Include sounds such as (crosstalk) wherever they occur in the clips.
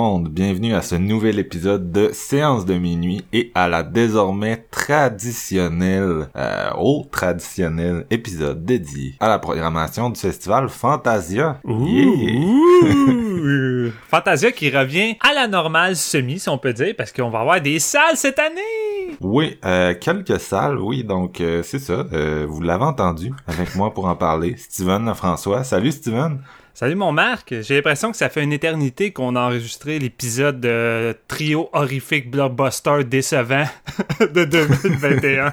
Monde, bienvenue à ce nouvel épisode de Séance de minuit et à la désormais traditionnelle, euh, au traditionnel épisode dédié à la programmation du festival Fantasia. Yeah! Ouh! (laughs) Fantasia qui revient à la normale semi, si on peut dire, parce qu'on va avoir des salles cette année! Oui, euh, quelques salles, oui, donc euh, c'est ça, euh, vous l'avez entendu avec moi pour en parler. Steven François, salut Steven! Salut mon Marc, j'ai l'impression que ça fait une éternité qu'on a enregistré l'épisode de trio horrifique blockbuster décevant (laughs) de 2021. (laughs)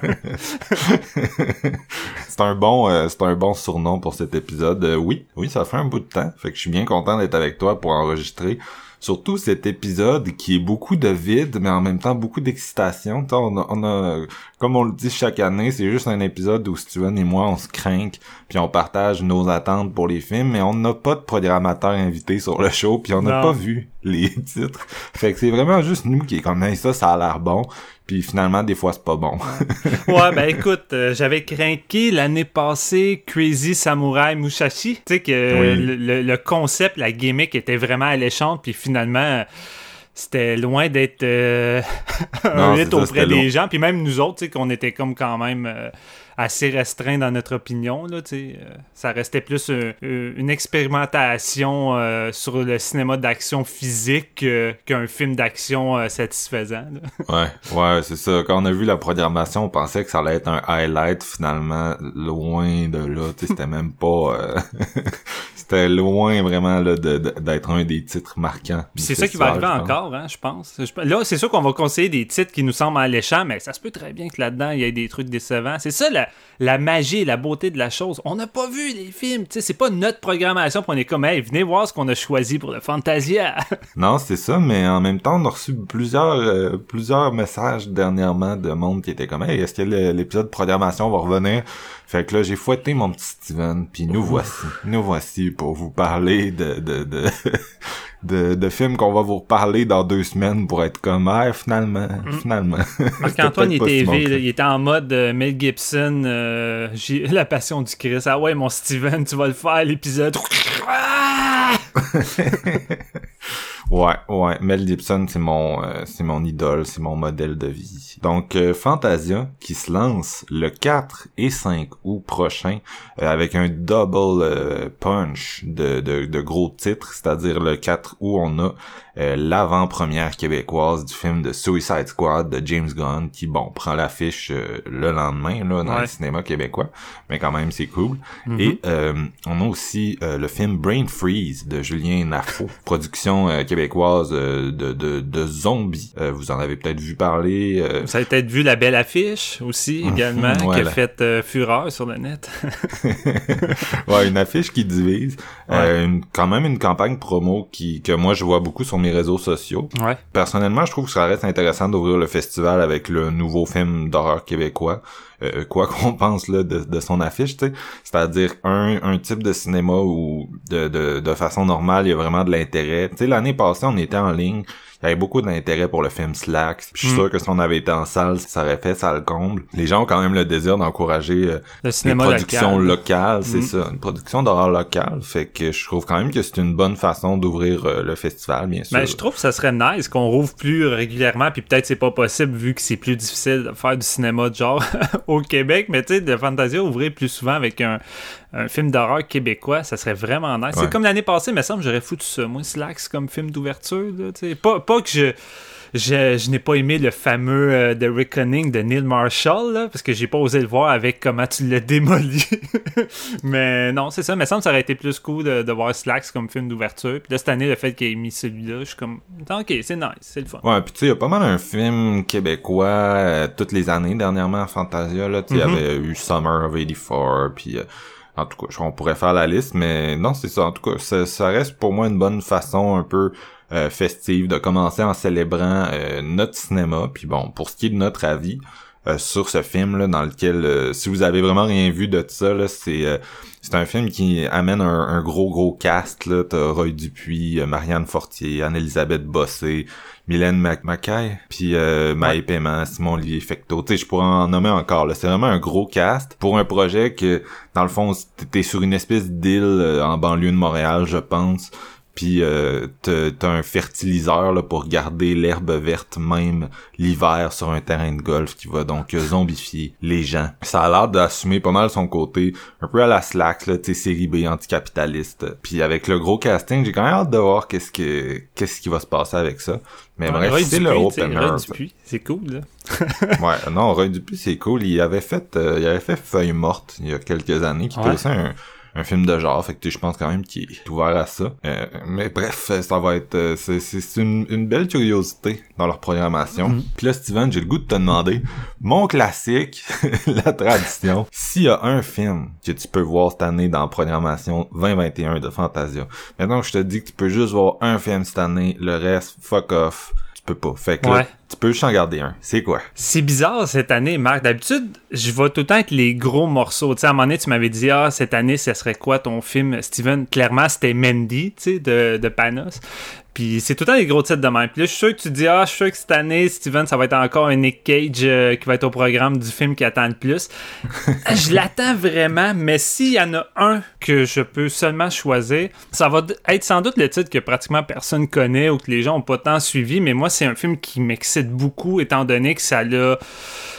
c'est un bon euh, c'est un bon surnom pour cet épisode. Euh, oui, oui, ça fait un bout de temps, fait que je suis bien content d'être avec toi pour enregistrer surtout cet épisode qui est beaucoup de vide, mais en même temps beaucoup d'excitation. On a, on a, comme on le dit chaque année, c'est juste un épisode où Steven et moi, on se craint, puis on partage nos attentes pour les films, mais on n'a pas de programmateur invité sur le show, puis on n'a pas vu les (laughs) titres. Fait que c'est vraiment juste nous qui est comme, ça, ça a l'air bon. Puis finalement, des fois, c'est pas bon. ouais, ben écoute, euh, j'avais craqué l'année passée Crazy Samurai Mushashi. Tu sais que le, le, concept, la gimmick était vraiment alléchante, puis finalement c'était loin d'être euh, (laughs) un hit auprès des gens. Puis même nous autres, qu'on était comme quand même euh, assez restreint dans notre opinion. Là, euh, ça restait plus une expérimentation euh, sur le cinéma d'action physique qu'un film d'action euh, satisfaisant. (laughs) ouais, ouais, c'est ça. Quand on a vu la programmation, on pensait que ça allait être un highlight. Finalement, loin de là. C'était même pas... (laughs) c'était loin vraiment d'être un des titres marquants. c'est ça qui va arriver encore, hein, je pense. Là, c'est sûr qu'on va conseiller des titres qui nous semblent alléchants, mais ça se peut très bien que là-dedans, il y ait des trucs décevants. C'est ça, la, la, magie, la beauté de la chose. On n'a pas vu les films, tu sais, c'est pas notre programmation pour on est comme, hey, venez voir ce qu'on a choisi pour le Fantasia. (laughs) non, c'est ça, mais en même temps, on a reçu plusieurs, euh, plusieurs messages dernièrement de monde qui était comme, hey, est-ce que l'épisode de programmation va revenir? Fait que là, j'ai fouetté mon petit Steven, puis nous voici, nous voici pour vous parler de, de, de, (laughs) de, de films qu'on va vous reparler dans deux semaines pour être comme, ah, finalement, mm. finalement. (laughs) Marc-Antoine était, il était en mode euh, Mel Gibson, euh, La Passion du Christ. Ah ouais, mon Steven, tu vas le faire, l'épisode. (laughs) Ouais, ouais. Mel Gibson, c'est mon, euh, c'est mon idole, c'est mon modèle de vie. Donc, euh, Fantasia, qui se lance le 4 et 5 août prochain, euh, avec un double punch de, de, de, gros titres, c'est-à-dire le 4 août, on a l'avant-première québécoise du film de Suicide Squad de James Gunn, qui, bon, prend l'affiche le lendemain, là, dans le cinéma québécois, mais quand même, c'est cool. Mm-hmm. Et on a aussi le film Brain Freeze de Julien Nafo, (laughs) production québécoise québécoise euh, de, de, de zombies. Euh, vous en avez peut-être vu parler. Euh. Vous avez peut-être vu la belle affiche aussi également qui a fait fureur sur le net. (laughs) ouais, une affiche qui divise. quand même une campagne promo qui que moi je vois beaucoup sur mes réseaux sociaux. Ouais. Personnellement, je trouve que ça reste intéressant d'ouvrir le festival avec le nouveau film d'horreur québécois. Quoi qu'on (laughs) pense là de, son affiche, c'est-à-dire un, type de cinéma où de, de, de façon normale il y a vraiment de l'intérêt. Tu sais, l'année passée on était en ligne avait beaucoup d'intérêt pour le film Slacks. je suis hmm. sûr que si on avait été en salle, ça aurait fait ça le comble. Les gens ont quand même le désir d'encourager euh, le cinéma une production locale, c'est hmm. ça, une production d'horreur locale. Fait que je trouve quand même que c'est une bonne façon d'ouvrir euh, le festival, bien sûr. Mais je trouve que ça serait nice qu'on rouvre plus régulièrement, puis peut-être c'est pas possible vu que c'est plus difficile de faire du cinéma de genre (laughs) au Québec, mais tu sais, de Fantasia ouvrir plus souvent avec un, film d'horreur québécois, ça serait vraiment nice. C'est comme l'année passée, mais ça me j'aurais foutu ça. Moi, Slacks comme film d'ouverture, pas, pas pas que je je, n'ai pas aimé le fameux euh, The Reckoning de Neil Marshall, parce que j'ai pas osé le voir avec comment tu l'as (laughs) démoli. mais non, c'est ça. Mais ça me ça aurait été plus cool de, voir Slacks comme film d'ouverture. Puis là, cette année, le fait qu'il ait mis celui-là, je suis comme, ok, c'est nice, c'est le fun. Ouais, puis tu sais, il y a pas mal un film québécois euh, toutes les années dernièrement à Fantasia. Là, il y mm-hmm. avait eu Summer of 84, puis... Euh, en tout cas, on pourrait faire la liste, mais non, c'est ça. En tout cas, ça, reste pour moi une bonne façon un peu euh, festive, de commencer en célébrant euh, notre cinéma. Puis bon, pour ce qui est de notre avis euh, sur ce film là, dans lequel, si vous avez vraiment rien vu de ça, c'est c'est un film qui amène un, gros gros cast là. T'as Roy Dupuis, Marianne Fortier, Anne-Elisabeth Bossé, Mylène Mackay, puis euh, Maë Paiement, Simon Olivier Fecto. Tu sais, je pourrais en nommer encore. Là, c'est vraiment un gros cast pour un projet que, dans le fond, t'es sur une espèce d'île en banlieue de Montréal, je pense puis euh, t'as un fertiliseur là, pour garder l'herbe verte même l'hiver sur un terrain de golf qui va donc zombifier les gens. Ça a l'air d'assumer pas mal son côté un peu à la slack là, t'es série B anticapitaliste. Puis avec le gros casting, j'ai quand même hâte de voir qu'est-ce que qu'est-ce qui va se passer avec ça. Mais bref, c'est le opener. C'est cool là. (laughs) ouais, non, Roy Dupuis, c'est cool. Il avait fait euh, il avait fait Feuille morte il y a quelques années qui était aussi un un film de genre, fait que je pense quand même qu'il est ouvert à ça. Euh, mais bref, ça va être euh, c'est une, une, belle curiosité dans leur programmation. Mm-hmm. Puis là, Steven, j'ai le goût de te demander mon classique, (laughs) la tradition. S'il y a un film que tu peux voir cette année dans la programmation 2021 de Fantasia, maintenant je te dis que tu peux juste voir un film cette année, le reste, fuck off peux pas. Fait que tu peux juste en garder un. C'est quoi? C'est bizarre cette année, Marc. D'habitude, je vais tout le temps être les gros morceaux. Tu sais, à un moment donné, tu m'avais dit, ah, cette année, ce serait quoi ton film, Steven? Clairement, c'était Mandy, tu sais, de, de Panos. Puis c'est tout le temps des gros titres de même. Puis là, je suis sûr que tu dis, ah, je suis sûr que cette année, Steven, ça va être encore un Nick Cage euh, qui va être au programme du film qui attend le plus. (laughs) je l'attends vraiment, mais s'il y en a un que je peux seulement choisir, ça va être sans doute le titre que pratiquement personne connaît ou que les gens ont pas tant suivi, mais moi, c'est un film qui m'excite beaucoup étant donné que ça a,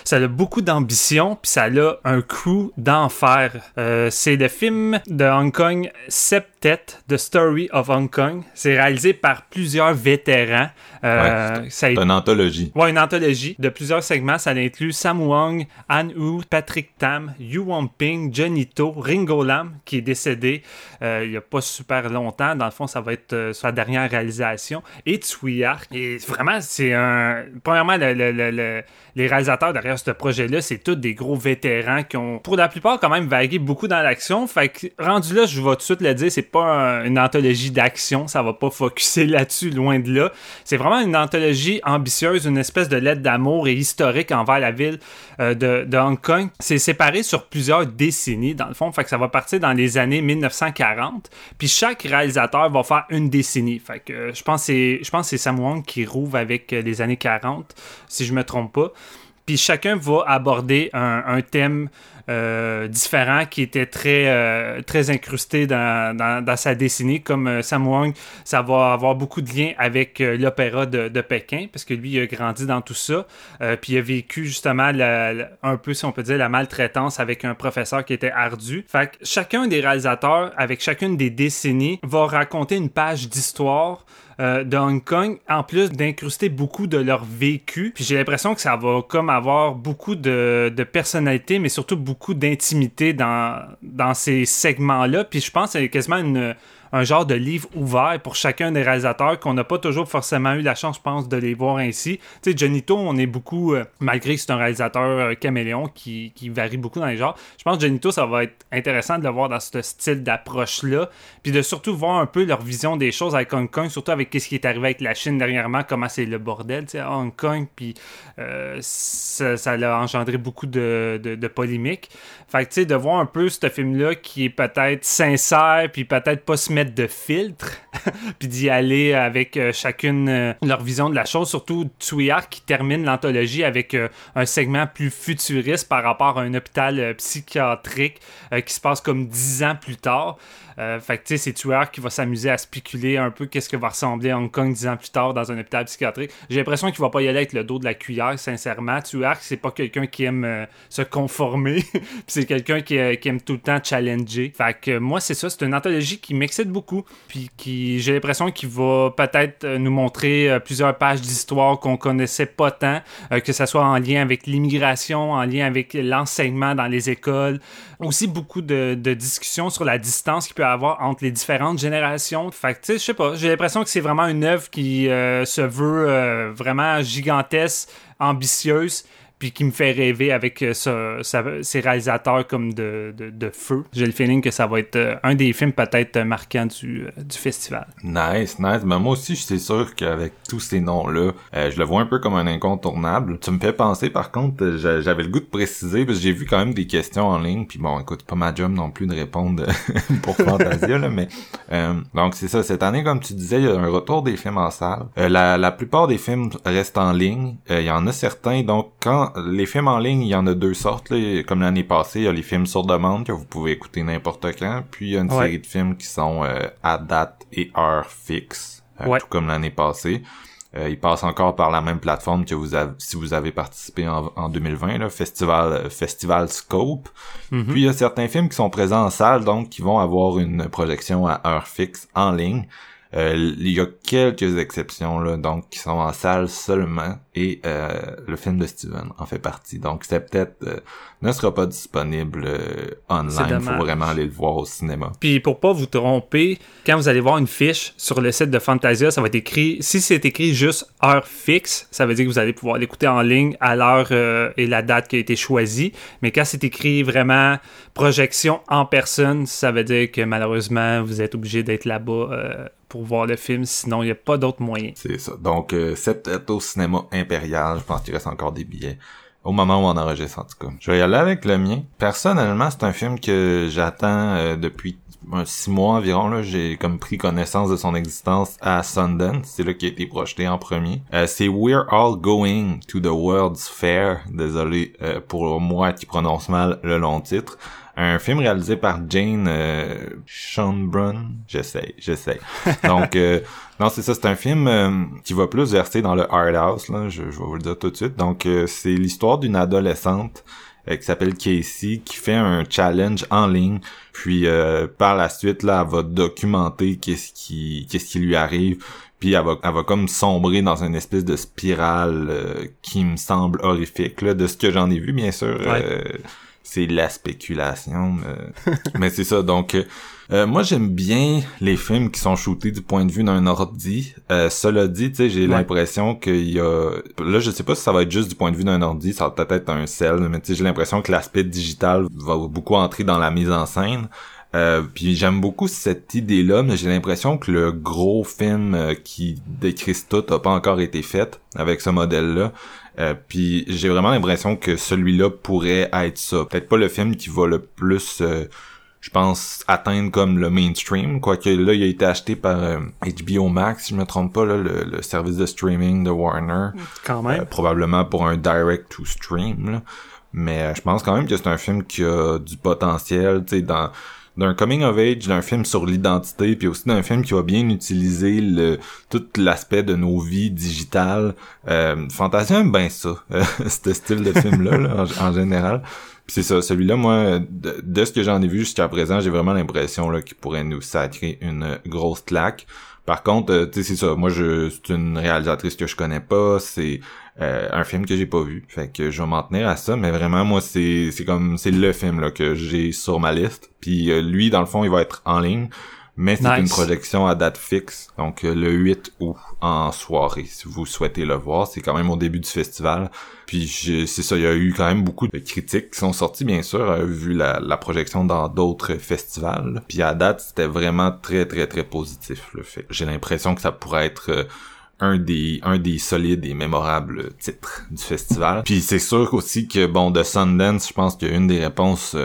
ça a beaucoup d'ambition, puis ça a un coup d'enfer. Euh, c'est le film de Hong Kong Septet, The Story of Hong Kong. C'est réalisé par plusieurs vétérans. Euh, c'est une anthologie. Ouais, une anthologie de plusieurs segments. Ça inclut Sam Wong, Han Wu, Patrick Tam, Yu Ping, Johnny To, Ringo Lam, qui est décédé euh, il n'y a pas super longtemps. Dans le fond, ça va être sa dernière réalisation. Et Tsui Et vraiment, c'est un. Premièrement, les réalisateurs derrière ce projet-là, c'est tous des gros vétérans qui ont, pour la plupart, quand même vagué beaucoup dans l'action. Fait que, rendu là, je vais tout de suite le dire, c'est pas une anthologie d'action. Ça va pas focuser (laughs) là-dessus, loin de là. C'est vraiment une anthologie ambitieuse, une espèce de lettre d'amour et historique envers la ville euh, de, Hong Kong. C'est séparé sur plusieurs décennies, dans le fond. Fait que ça va partir dans les années 1940. Puis chaque réalisateur va faire une décennie. Fait que euh, je pense que c'est Sam Wong qui rouvre avec euh, les années 40, si je me trompe pas. Puis chacun va aborder un thème euh, différent qui était très, euh, très incrusté dans, dans, sa dessinée. Comme euh, Sam Wong, ça va avoir beaucoup de liens avec l'opéra de, de, Pékin, parce que lui, il a grandi dans tout ça. puis il a vécu justement un peu, si on peut dire, la maltraitance avec un professeur qui était ardu. Fait que chacun des réalisateurs, avec chacune des décennies, va raconter une page d'histoire euh, de Hong Kong, en plus d'incruster beaucoup de leur vécu. Puis j'ai l'impression que ça va comme avoir beaucoup de, personnalité, mais surtout beaucoup d'intimité dans, dans ces segments-là. Puis je pense que c'est quasiment une un genre de livre ouvert pour chacun des réalisateurs qu'on n'a pas toujours forcément eu la chance, je pense, de les voir ainsi. Tu sais, Jonito, on est beaucoup, euh, malgré que c'est un réalisateur euh, caméléon qui, qui, varie beaucoup dans les genres, je pense que Jonito, ça va être intéressant de le voir dans ce style d'approche-là, puis de surtout voir un peu leur vision des choses avec Hong Kong, surtout avec ce qui est arrivé avec la Chine dernièrement, comment c'est le bordel, tu sais, Hong Kong, puis euh, ça, ça, a engendré beaucoup de, de, de polémiques. Fait que, tu sais, de voir un peu ce film-là qui est peut-être sincère, puis peut-être pas de filtre, (laughs) puis d'y aller avec euh, chacune euh, leur vision de la chose. Surtout Tsuyar qui termine l'anthologie avec euh, un segment plus futuriste par rapport à un hôpital psychiatrique qui se passe comme dix ans plus tard. Euh, fait que tu sais, c'est Tueur qui va s'amuser à spéculer un peu qu'est-ce que va ressembler Hong Kong dix ans plus tard dans un hôpital psychiatrique. J'ai l'impression qu'il va pas y aller avec le dos de la cuillère, sincèrement. Tueur, c'est pas quelqu'un qui aime euh, se conformer, (laughs) c'est quelqu'un qui, euh, qui, aime tout le temps challenger. Fait que moi, c'est ça, c'est une anthologie qui m'excite beaucoup, puis qui j'ai l'impression qu'il va peut-être nous montrer plusieurs pages d'histoire qu'on connaissait pas tant, que ce soit en lien avec l'immigration, en lien avec l'enseignement dans les écoles. Aussi beaucoup de, discussions sur la distance qu'il peut y avoir entre les différentes générations. Fait que tu sais, je sais pas, j'ai l'impression que c'est vraiment une œuvre qui se veut vraiment gigantesque, ambitieuse puis qui me fait rêver avec euh, ces réalisateurs comme de, de, feu. J'ai le feeling que ça va être euh, un des films peut-être marquants du, euh, du festival. Nice, nice. Mais moi aussi, je suis sûr qu'avec tous ces noms-là, je le vois un peu comme un incontournable. Tu me fais penser, par contre, j'avais le goût de préciser, parce que j'ai vu quand même des questions en ligne, puis bon, écoute, pas ma job non plus de répondre (laughs) pour Fantasia, là, mais donc c'est ça. Cette année, comme tu disais, il y a un retour des films en salle. la, la plupart des films restent en ligne. Il y en a certains, donc quand les films en ligne, il y en a deux sortes. Comme l'année passée, il y a les films sur demande que vous pouvez écouter n'importe quand. Puis il y a une série de films qui sont euh, à date et heure fixe, euh, tout comme l'année passée. Euh, ils passent encore par la même plateforme que vous avez si vous avez participé en, 2020, là, Festival Festival Scope. Mm-hmm. Puis il y a certains films qui sont présents en salle, donc qui vont avoir une projection à heure fixe en ligne. Euh, il y a quelques exceptions là, donc qui sont en salle seulement et euh, le film de Steven en fait partie. Donc c'est peut-être euh, ne sera pas disponible euh, online. Il faut vraiment aller le voir au cinéma. Puis pour pas vous tromper, quand vous allez voir une fiche sur le site de Fantasia, ça va être écrit. Si c'est écrit juste heure fixe, ça veut dire que vous allez pouvoir l'écouter en ligne à l'heure et la date qui a été choisie. Mais quand c'est écrit vraiment projection en personne, ça veut dire que malheureusement vous êtes obligé d'être là-bas pour voir le film, sinon il n'y a pas d'autre moyen. C'est ça. Donc, euh, c'est au cinéma impérial, je pense qu'il reste encore des billets. Au moment où on enregistre, en tout cas. Je vais y aller avec le mien. Personnellement, c'est un film que j'attends euh, depuis six mois environ. Là, j'ai comme pris connaissance de son existence à Sundance. C'est là qu'il a été projeté en premier. Euh, c'est We're All Going to the World's Fair. Désolé euh, pour moi qui prononce mal le long titre un film réalisé par Jane euh, Schonbrun. J'essaie, j'essaie. Donc, euh, (laughs) non, c'est ça, c'est un film euh, qui va plus verser dans le hard house, là, je, vais vous le dire tout de suite. Donc, euh, c'est l'histoire d'une adolescente qui s'appelle Casey, qui fait un challenge en ligne, puis par la suite, là, elle va documenter qu'est-ce qui qu'est-ce qui lui arrive, puis elle va, elle va comme sombrer dans une espèce de spirale qui me semble horrifique, là, de ce que j'en ai vu, bien sûr c'est la spéculation. (laughs) mais c'est ça, donc... Euh, moi, j'aime bien les films qui sont shootés du point de vue d'un ordi. Euh, cela dit, tu sais, j'ai l'impression qu'il y a... Là, je sais pas si ça va être juste du point de vue d'un ordi, ça va peut-être être un cell, mais tu sais, j'ai l'impression que l'aspect digital va beaucoup entrer dans la mise en scène. Euh, puis j'aime beaucoup cette idée-là, mais j'ai l'impression que le gros film euh, qui décrit tout a pas encore été fait avec ce modèle-là. Euh, puis j'ai vraiment l'impression que celui-là pourrait être ça. Peut-être pas le film qui va le plus, euh, je pense, atteindre comme le mainstream. Quoique là, il a été acheté par HBO Max, si je me trompe pas, là, le, service de streaming de Warner. Quand même. probablement pour un direct to stream. Mais je pense quand même que c'est un film qui a du potentiel, tu sais, dans d'un coming of age, d'un film sur l'identité, puis aussi d'un film qui va bien utiliser le tout l'aspect de nos vies digitales. Euh, Fantasia aime bien ça, (laughs) ce style de film-là, en, général. Puis c'est ça, celui-là, moi, de, ce que j'en ai vu jusqu'à présent, j'ai vraiment l'impression là qu'il pourrait nous sacrer une grosse claque. Par contre, euh, tu sais, c'est ça. Moi, je c'est une réalisatrice que je connais pas. C'est euh, un film que j'ai pas vu. Fait que je vais m'en tenir à ça. Mais vraiment, moi, c'est c'est comme c'est le film là que j'ai sur ma liste. Puis euh, lui, dans le fond, il va être en ligne mais c'est une projection à date fixe, donc euh, le 8 août en soirée, si vous souhaitez le voir. C'est quand même au début du festival. Puis c'est ça, il y a eu quand même beaucoup de critiques qui sont sorties, bien sûr, euh, vu la, projection dans d'autres festivals. Puis à date, c'était vraiment très, très, très positif, le fait. J'ai l'impression que ça pourrait être... Euh, un des un des solides et mémorables titres du festival. Puis c'est sûr aussi que bon de Sundance, je pense qu'une des réponses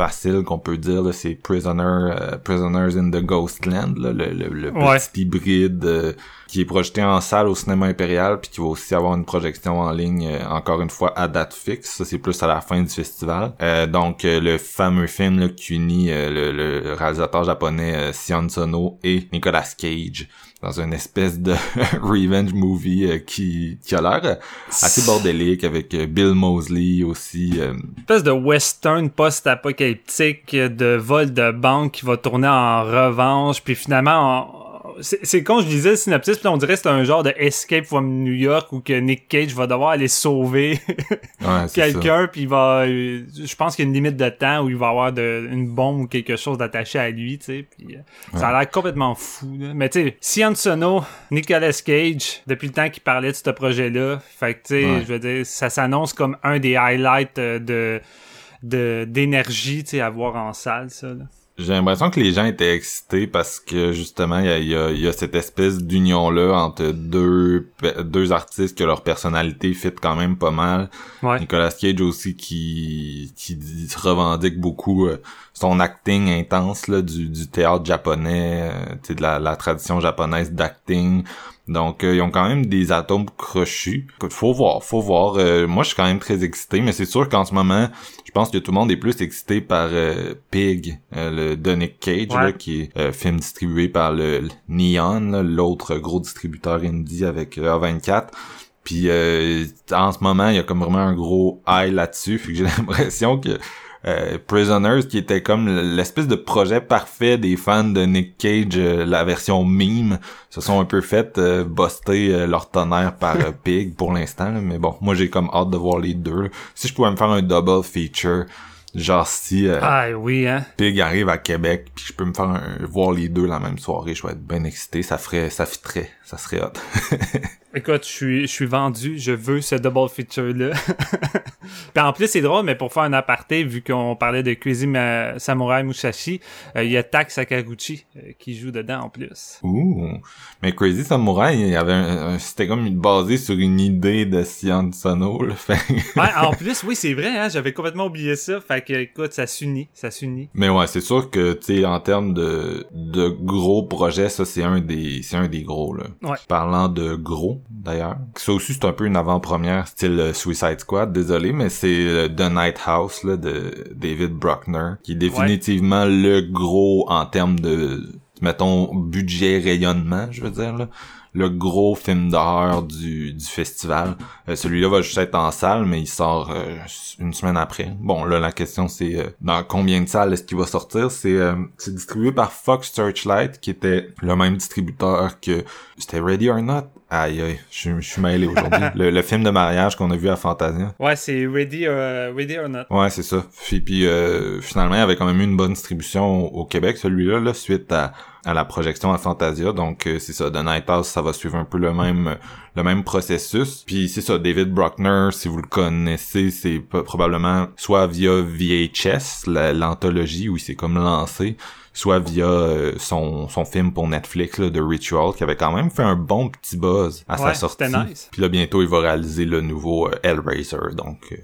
facile qu'on peut dire, c'est Prisoner, euh, Prisoners in the Ghostland, le, le, petit hybride euh, qui est projeté en salle au cinéma impérial, puis qui va aussi avoir une projection en ligne, euh, encore une fois, à date fixe. Ça, c'est plus à la fin du festival. donc, le fameux film là, qui unit le, réalisateur japonais Sion Sono et Nicolas Cage dans une espèce de (laughs) revenge movie euh, qui, qui a l'air assez bordélique avec euh, Bill Mosley aussi. Euh. Une espèce de western post-apocalyptique de vol de banque qui va tourner en revanche, puis finalement c'est quand je disais le synopsis, puis on dirait que c'est un genre de Escape from New York où que Nick Cage va devoir aller sauver (laughs) quelqu'un, puis il va, euh, je pense qu'il y a une limite de temps où il va avoir de, une bombe ou quelque chose d'attaché à lui, tu sais, puis euh, ça a l'air complètement fou. Là. Mais tu sais, Sian Sono, Nicolas Cage, depuis le temps qu'il parlait de ce projet-là, fait que tu sais, je veux dire, ça s'annonce comme un des highlights euh, de d'énergie, tu sais, à voir en salle, ça. Là. J'ai l'impression que les gens étaient excités parce que justement il y a, y a, cette espèce d'union là entre deux deux artistes que leur personnalité fit quand même pas mal. Nicolas Cage aussi qui qui revendique beaucoup euh, son acting intense là du, du théâtre japonais, euh, de la, la tradition japonaise d'acting. Donc, euh, ils ont quand même des atomes crochus. Faut voir, faut voir. Euh, moi, je suis quand même très excité, mais c'est sûr qu'en ce moment, je pense que tout le monde est plus excité par euh, Pig, le de Nick Cage, qui est film distribué par le, Neon, l'autre gros distributeur indie avec A24. Puis en ce moment, il y a comme vraiment un gros high là-dessus. Fait que j'ai (laughs) l'impression que euh, Prisoners qui était comme l'espèce de projet parfait des fans de Nick Cage, euh, la version meme, se sont un peu fait euh, buster euh, leur tonnerre par (laughs) Pig pour l'instant. Mais bon, moi j'ai comme hâte de voir les deux. Si je pouvais me faire un double feature, genre si ah, oui, hein? Pig arrive à Québec, puis je peux me faire un, voir les deux la même soirée, je vais être bien excité. Ça ferait, ça fitterait, ça serait hot. (laughs) Écoute, je suis, je suis vendu, je veux ce double feature-là. (laughs) Puis en plus, c'est drôle, mais pour faire un aparté, vu qu'on parlait de Crazy Samurai Musashi, euh, il y a Tak Sakaguchi euh, qui joue dedans en plus. Ouh! Mais Crazy Samurai, il y avait c'était comme basé sur une idée de Sian Sono, là. (laughs) ouais, en plus, oui, c'est vrai, hein, j'avais complètement oublié ça. Fait que, écoute, ça s'unit, ça s'unit. Mais ouais, c'est sûr que, tu sais, en termes de, de gros projets, ça, c'est un des, c'est un des gros, là. Ouais. Parlant de gros, d'ailleurs. Ça aussi, c'est un peu une avant-première style euh, Suicide Squad, désolé, mais c'est euh, The Night House là, de David Bruckner, qui est définitivement le gros en termes de, mettons, budget rayonnement, je veux dire, là le gros film d'horreur du, du festival. Euh, celui-là va juste être en salle, mais il sort une semaine après. Bon, là, la question, c'est dans combien de salles est-ce qu'il va sortir? C'est c'est distribué par Fox Searchlight, qui était le même distributeur que... C'était Ready or Not? Aïe, aïe, je, suis mêlé aujourd'hui. (laughs) le, film de mariage qu'on a vu à Fantasia. Ouais, c'est Ready, or, Ready or Not. Ouais, c'est ça. Puis, puis euh, finalement, il avait quand même eu une bonne distribution au, Québec, celui-là, là, suite à, à la projection à Fantasia. Donc, euh, c'est ça. The Night House, ça va suivre un peu le même le même processus. Puis c'est ça, David Bruckner, si vous le connaissez, c'est probablement soit via VHS, l'anthologie, où il s'est comme lancé, soit via euh, son, son film pour Netflix là, de Ritual, qui avait quand même fait un bon petit buzz à sa sortie. Nice. Puis là, bientôt, il va réaliser le nouveau euh, Hellraiser. Donc, euh,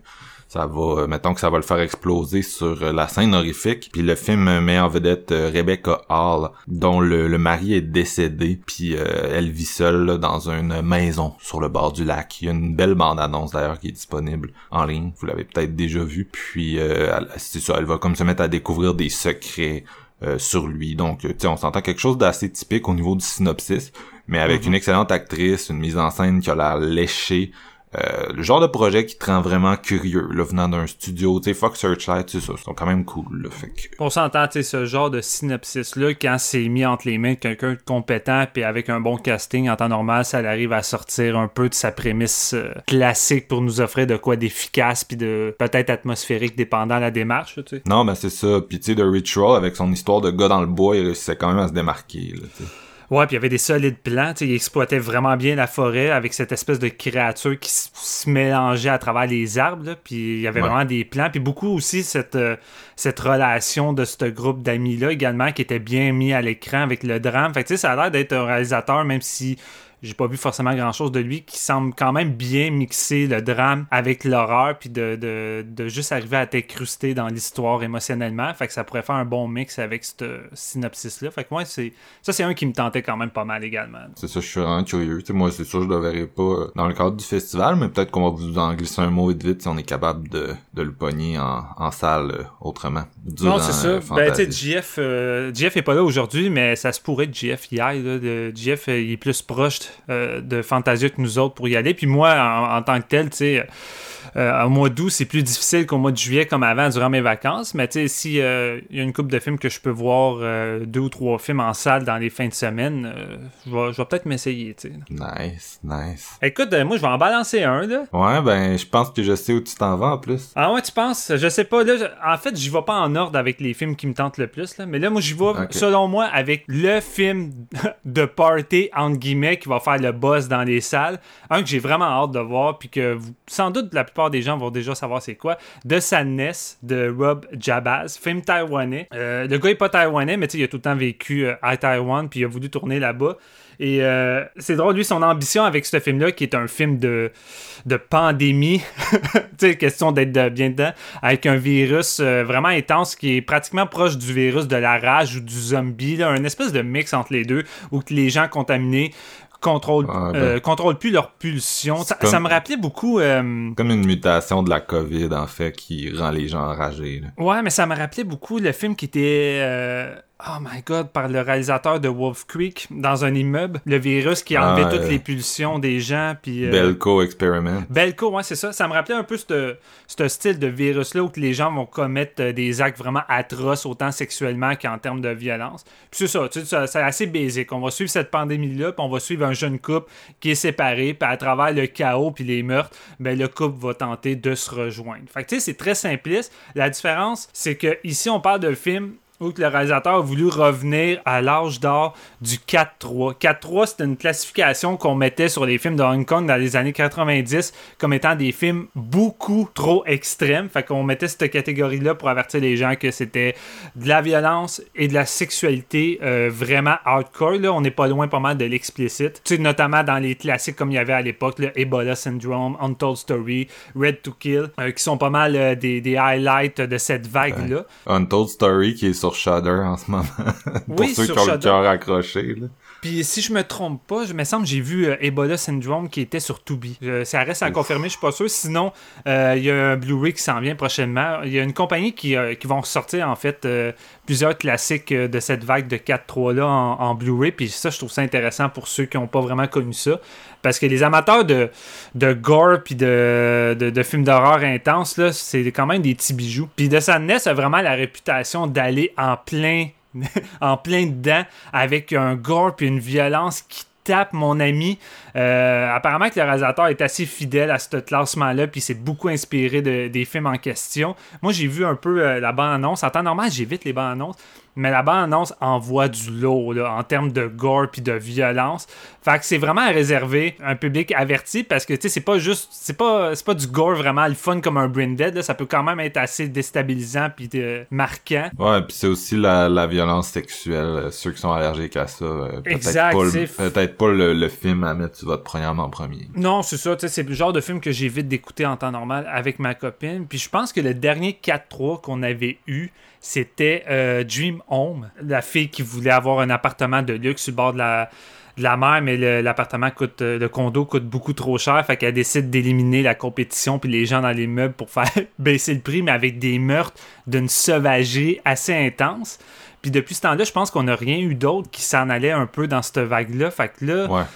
ça va, euh, mettons que ça va le faire exploser sur euh, la scène horrifique. Puis le film met en vedette euh, Rebecca Hall, dont le, mari est décédé, puis elle vit seule dans une maison sur le bord du lac. Il y a une belle bande-annonce d'ailleurs qui est disponible en ligne. Vous l'avez peut-être déjà vu. Puis c'est ça, elle va comme se mettre à découvrir des secrets sur lui. Donc, tu sais, on s'entend quelque chose d'assez typique au niveau du synopsis, mais avec mm-hmm. une excellente actrice, une mise en scène qui a l'air léchée, euh, le genre de projet qui te rend vraiment curieux, là, venant d'un studio, tu sais, Fox Searchlight, c'est ça, c'est quand même cool, là, fait que... On s'entend, tu sais, ce genre de synopsis-là, quand c'est mis entre les mains de quelqu'un de compétent, puis avec un bon casting, en temps normal, ça arrive à sortir un peu de sa prémisse euh, classique pour nous offrir de quoi d'efficace, puis de peut-être atmosphérique, dépendant de la démarche, tu sais. Non, ben c'est ça, puis tu sais, The Ritual, avec son histoire de gars dans le bois, il réussissait quand même à se démarquer, là. Ouais, puis il y avait des solides plans. Il exploitait vraiment bien la forêt avec cette espèce de créature qui se mélangeait à travers les arbres. Puis il y avait vraiment des plans. Puis beaucoup aussi cette, euh, cette relation de ce groupe d'amis-là également qui était bien mis à l'écran avec le drame. Fait que ça a l'air d'être un réalisateur, même si j'ai pas vu forcément grand chose de lui qui semble quand même bien mixer le drame avec l'horreur puis de, de, de, juste arriver à t'incruster dans l'histoire émotionnellement. Fait que ça pourrait faire un bon mix avec ce synopsis là fait que moi c'est ça c'est un qui me tentait quand même pas mal également. C'est ça je suis vraiment curieux. Moi c'est sûr je le verrai pas euh, dans le cadre du festival mais peut-être qu'on va vous en glisser un mot vite vite si on est capable de, de le pogner en, en salle euh, autrement non c'est ça. euh, ben tu sais GF GF est pas là aujourd'hui mais ça se pourrait que GF y aille là. GF il est plus proche de Fantasia que nous autres pour y aller. Puis moi, en, en tant que tel, tu sais euh, au mois d'août, c'est plus difficile qu'au mois de juillet comme avant durant mes vacances. Mais tu sais, s'il euh, y a une couple de films que je peux voir euh, deux ou trois films en salle dans les fins de semaine, je vais, peut-être m'essayer. Nice, nice. Écoute, moi je vais en balancer un là. Ouais, ben je pense que je sais où tu t'en vas en plus. Ah ouais, tu penses? Je sais pas. Là, en fait, j'y vais pas en ordre avec les films qui me tentent le plus. Là. Mais là, moi j'y vais, selon moi, avec le film (laughs) de party, entre guillemets, qui va faire le buzz dans les salles. Un que j'ai vraiment hâte de voir, puis que sans doute la plupart des gens vont déjà savoir c'est quoi. The Sadness de Rob Jabaz, film taïwanais. Euh, le gars est pas taïwanais, mais il a tout le temps vécu euh, à Taïwan, puis il a voulu tourner là-bas. Et euh, c'est drôle, lui, son ambition avec ce film-là, qui est un film de, de pandémie, (laughs) tu question d'être bien dedans, avec un virus vraiment intense qui est pratiquement proche du virus de la rage ou du zombie, là, un espèce de mix entre les deux, où les gens contaminés contrôle, ah, ben. euh, contrôle plus leur pulsion. Ça, me rappelait beaucoup. Euh, comme une mutation de la COVID, en fait, qui rend les gens enragés. Ouais, mais ça me rappelait beaucoup le film qui était. Euh, oh my god, par le réalisateur de Wolf Creek dans un immeuble. Le virus qui enlevait ah, toutes les pulsions des gens. Puis, Belco Experiment. Belco, ouais, c'est ça. Ça me rappelait un peu ce style de virus-là où les gens vont commettre des actes vraiment atroces, autant sexuellement qu'en termes de violence. Puis c'est ça, tu sais, c'est assez basique. On va suivre cette pandémie-là, puis on va suivre un jeune couple qui est séparé, puis à travers le chaos puis les meurtres, ben, le couple va tenter de se rejoindre. Fait que tu sais, c'est très simpliste. La différence, c'est que ici, on parle de film où le réalisateur a voulu revenir à l'âge d'or du 4-3. 4-3, c'était une classification qu'on mettait sur les films de Hong Kong dans les années 90 comme étant des films beaucoup trop extrêmes. Fait qu'on mettait cette catégorie-là pour avertir les gens que c'était de la violence et de la sexualité euh, vraiment hardcore. Là. On n'est pas loin pas mal de l'explicite. Tu sais, notamment dans les classiques comme il y avait à l'époque, le Ebola Syndrome, Untold Story, Red to Kill, euh, qui sont pas mal euh, des, highlights de cette vague-là. Untold Story qui est Shudder en ce moment. (laughs) Pour oui, ceux qui ont le cœur accroché. Là. Puis si je me trompe pas, je me semble j'ai vu euh, Ebola Syndrome qui était sur Tubi. ça reste à confirmer, je suis pas sûr. Sinon, euh, il y a un Blu-ray qui s'en vient prochainement. Il y a une compagnie qui, euh, qui vont sortir en fait plusieurs classiques de cette vague de 4-3 là en, Blu-ray. Puis ça, je trouve ça intéressant pour ceux qui n'ont pas vraiment connu ça. Parce que les amateurs de, de gore puis de, de, films d'horreur intenses, c'est quand même des petits bijoux. Puis de Sadness a vraiment la réputation d'aller en plein (laughs) en plein dedans avec un gore et une violence qui tape mon ami. Euh, apparemment que le réalisateur est assez fidèle à ce classement-là, puis s'est beaucoup inspiré des films en question. Moi, j'ai vu un peu euh, la bande-annonce. En temps normal, j'évite les bandes-annonces mais la bande-annonce envoie du lot en termes de gore puis de violence. Fait que c'est vraiment réservé un public averti parce que tu sais c'est pas juste c'est pas c'est pas du gore vraiment le fun comme un Brain Dead ça peut quand même être assez déstabilisant puis euh, marquant. Ouais, puis c'est aussi la, violence sexuelle ceux qui sont allergiques à ça euh, peut-être pas, le, peut-être pas le, film à mettre sur votre programme en premier. Non, c'est ça, c'est le genre de film que j'évite d'écouter en temps normal avec ma copine. Puis je pense que le dernier 4-3 qu'on avait eu, c'était euh, Dream Home, la fille qui voulait avoir un appartement de luxe sur le bord de la, de mer, mais l'appartement coûte, euh, le condo coûte beaucoup trop cher, fait qu'elle décide d'éliminer la compétition puis les gens dans les meubles pour faire (laughs) baisser le prix, mais avec des meurtres d'une sauvagerie assez intense. Puis depuis ce temps-là, je pense qu'on n'a rien eu d'autre qui s'en allait un peu dans cette vague-là. Fait que là.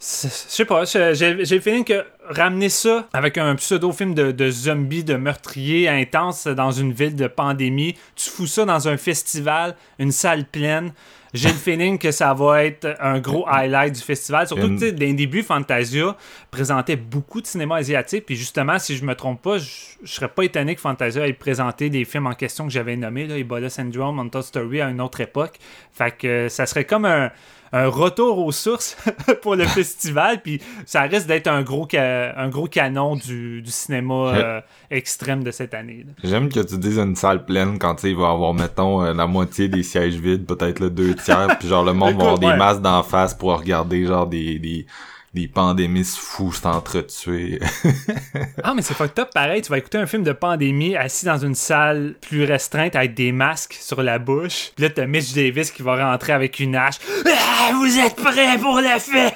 Je sais pas, j'ai le feeling que ramener ça avec un pseudo-film de, de zombies, de meurtriers intenses dans une ville de pandémie, tu fous ça dans un festival, une salle pleine. J'ai le feeling que ça va être un gros highlight du festival. Surtout que, dès le début, Fantasia présentait beaucoup de cinéma asiatique. Puis justement, si je me trompe pas, je, serais pas étonné que Fantasia ait présenté des films en question que j'avais nommés, là, Ebola Syndrome, Untold Story, à une autre époque. Fait que ça serait comme un un retour aux sources (laughs) pour le (laughs) festival. Puis ça risque d'être un gros, un gros canon du, cinéma euh, extrême de cette année. J'aime que tu dises une salle pleine quand il va avoir, mettons, euh, la moitié des sièges vides, peut-être le deux tiers, puis genre le monde va avoir des masses d'en face pour regarder genre des, des des pandémistes fous s'entretuer. (laughs) ah, mais c'est fucked up pareil. Tu vas écouter un film de pandémie assis dans une salle plus restreinte avec des masques sur la bouche. Puis là, t'as Mitch Davis qui va rentrer avec une hache. Ah, vous êtes prêts pour le film?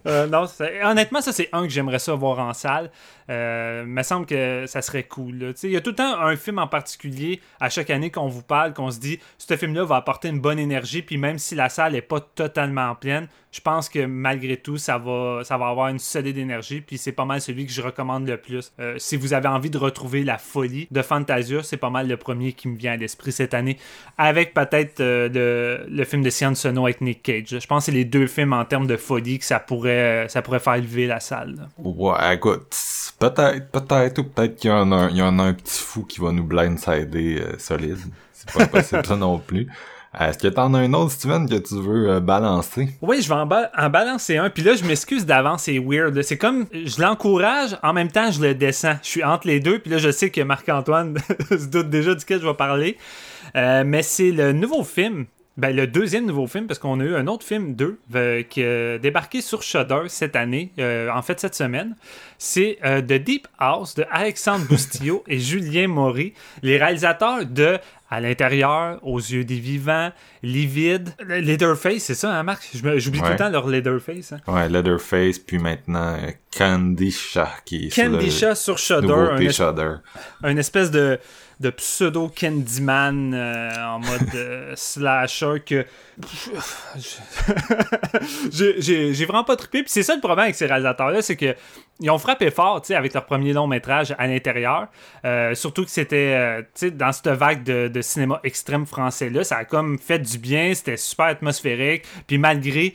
(laughs) euh, non, honnêtement, ça, c'est un que j'aimerais ça voir en salle. Euh, me semble que ça serait cool. Il y a tout le temps un film en particulier à chaque année qu'on vous parle, qu'on se dit, ce film-là va apporter une bonne énergie, puis même si la salle n'est pas totalement pleine, je pense que malgré tout, ça va, ça va avoir une solide énergie, puis c'est pas mal celui que je recommande le plus. Euh, si vous avez envie de retrouver la folie de Fantasia, c'est pas mal le premier qui me vient à l'esprit cette année, avec peut-être euh, le, film de Science Sono avec Nick Cage. Je pense que c'est les deux films en termes de folie que ça pourrait, ça pourrait faire lever la salle. Ouais, écoute, peut-être, peut-être, ou peut-être qu'il y, en a, y en a un petit fou qui va nous blindsider euh, solide. C'est pas possible ça non plus. Est-ce que t'en as un autre, Steven, que tu veux euh, balancer? Oui, je vais en, balancer un. Puis là, je m'excuse d'avance, c'est weird. C'est comme, je l'encourage, en même temps, je le descends. Je suis entre les deux. Puis là, je sais que Marc-Antoine (laughs) se doute déjà duquel je vais parler. Euh, mais c'est le nouveau film ben, le deuxième nouveau film, parce qu'on a eu un autre film 2 euh, qui a débarqué sur Shudder cette année, en fait cette semaine. C'est The Deep House de Alexandre (laughs) Boustillot et Julien Maury, les réalisateurs de à l'intérieur, aux yeux des vivants, livide. Leatherface, c'est ça, hein, Marc? J'oublie tout le temps leur Leatherface. Hein. Ouais, Leatherface, puis maintenant euh, Candy Shah qui est Candy Shah sur Shudder. Un, Shudder. un espèce de, de pseudo Candyman euh, en mode euh, (laughs) slasher que (laughs) j'ai vraiment pas trippé. Puis c'est ça le problème avec ces réalisateurs-là, c'est que ils ont frappé fort, tu avec leur premier long métrage à l'intérieur. Euh, surtout que c'était, dans cette vague de, cinéma extrême français-là, ça a comme fait du bien, c'était super atmosphérique. Puis malgré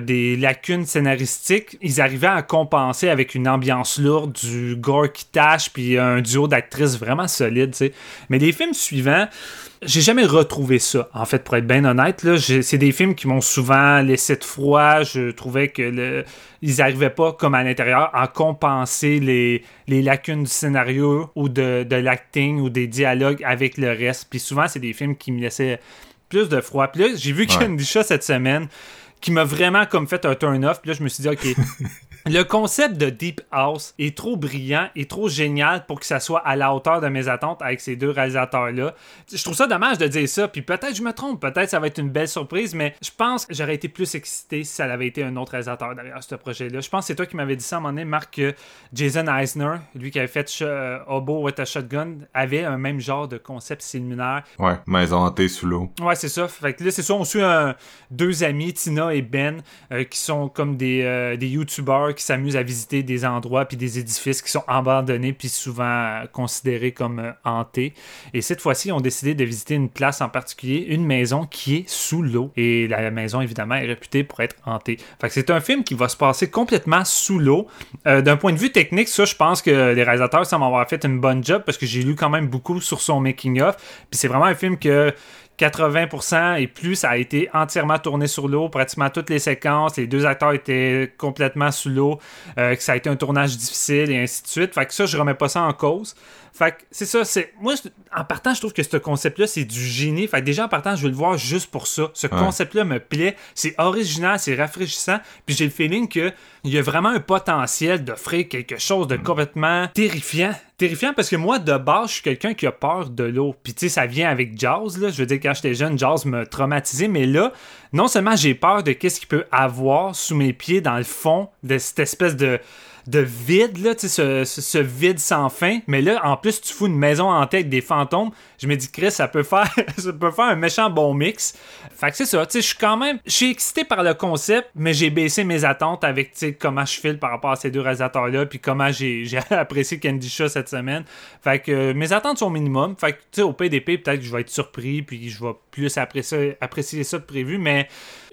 des lacunes scénaristiques, ils arrivaient à compenser avec une ambiance lourde, du gore qui tâche, puis un duo d'actrices vraiment solide, tu sais. Mais les films suivants, j'ai jamais retrouvé ça, en fait, pour être bien honnête. Là, c'est des films qui m'ont souvent laissé de froid. Je trouvais que le, ils n'arrivaient pas, comme à l'intérieur, à compenser les, les lacunes du scénario ou de, de l'acting ou des dialogues avec le reste. Puis souvent, c'est des films qui me laissaient plus de froid. Puis là, j'ai vu ouais. Candy cette semaine qui m'a vraiment comme fait un turn-off. Puis là, je me suis dit, OK, (laughs) Le concept de Deep House est trop brillant et trop génial pour que ça soit à la hauteur de mes attentes avec ces deux réalisateurs-là. Je trouve ça dommage de dire ça, puis peut-être je me trompe, peut-être ça va être une belle surprise, mais je pense que j'aurais été plus excité si ça avait été un autre réalisateur derrière ce projet-là. Je pense que c'est toi qui m'avais dit ça à un moment donné, Marc, que Jason Eisner, lui qui avait fait euh, Obo with a Shotgun, avait un même genre de concept similaire. Ouais, maison hantée sous l'eau. Ouais, c'est ça. Fait que là, c'est ça, on suit deux amis, Tina et Ben, euh, qui sont comme des, euh, des YouTubers qui s'amusent à visiter des endroits puis des édifices qui sont abandonnés puis souvent considérés comme euh, hantés. Et cette fois-ci, ils ont décidé de visiter une place en particulier, une maison qui est sous l'eau. Et la maison, évidemment, est réputée pour être hantée. Fait c'est un film qui va se passer complètement sous l'eau. Euh, d'un point de vue technique, ça, je pense que les réalisateurs semblent avoir fait une bonne job parce que j'ai lu quand même beaucoup sur son making-of. Puis c'est vraiment un film que 80% et plus a été entièrement tourné sur l'eau, pratiquement toutes les séquences, les deux acteurs étaient complètement sous l'eau, euh, que ça a été un tournage difficile et ainsi de suite. Fait que ça, je remets pas ça en cause. Fait que c'est ça, c'est. Moi, en partant, je trouve que ce concept-là, c'est du génie. Fait que déjà, en partant, je veux le voir juste pour ça. Ce concept-là me plaît. C'est original, c'est rafraîchissant. Puis j'ai le feeling qu'il y a vraiment un potentiel d'offrir quelque chose de mm. complètement terrifiant. Terrifiant parce que moi, de base, je suis quelqu'un qui a peur de l'eau. Puis tu sais, ça vient avec Jazz, là. Je veux dire, quand j'étais jeune, Jazz me traumatisait. Mais là, non seulement j'ai peur de qu'est-ce qu'il peut avoir sous mes pieds dans le fond de cette espèce de de vide, là, ce, ce, vide sans fin. Mais là, en plus, tu fous une maison en tête des fantômes. Je me dis, Chris, ça peut faire, (laughs) ça peut faire un méchant bon mix. Fait que c'est ça, tu sais, je suis quand même, je suis excité par le concept, mais j'ai baissé mes attentes avec, tu sais, comment je file par rapport à ces deux réalisateurs-là, puis comment j'ai (laughs) apprécié Candy Shaw cette semaine. Fait que euh, mes attentes sont minimum. Fait que, tu sais, au PDP, peut-être que je vais être surpris, puis je vais plus apprécier, apprécier ça de prévu, mais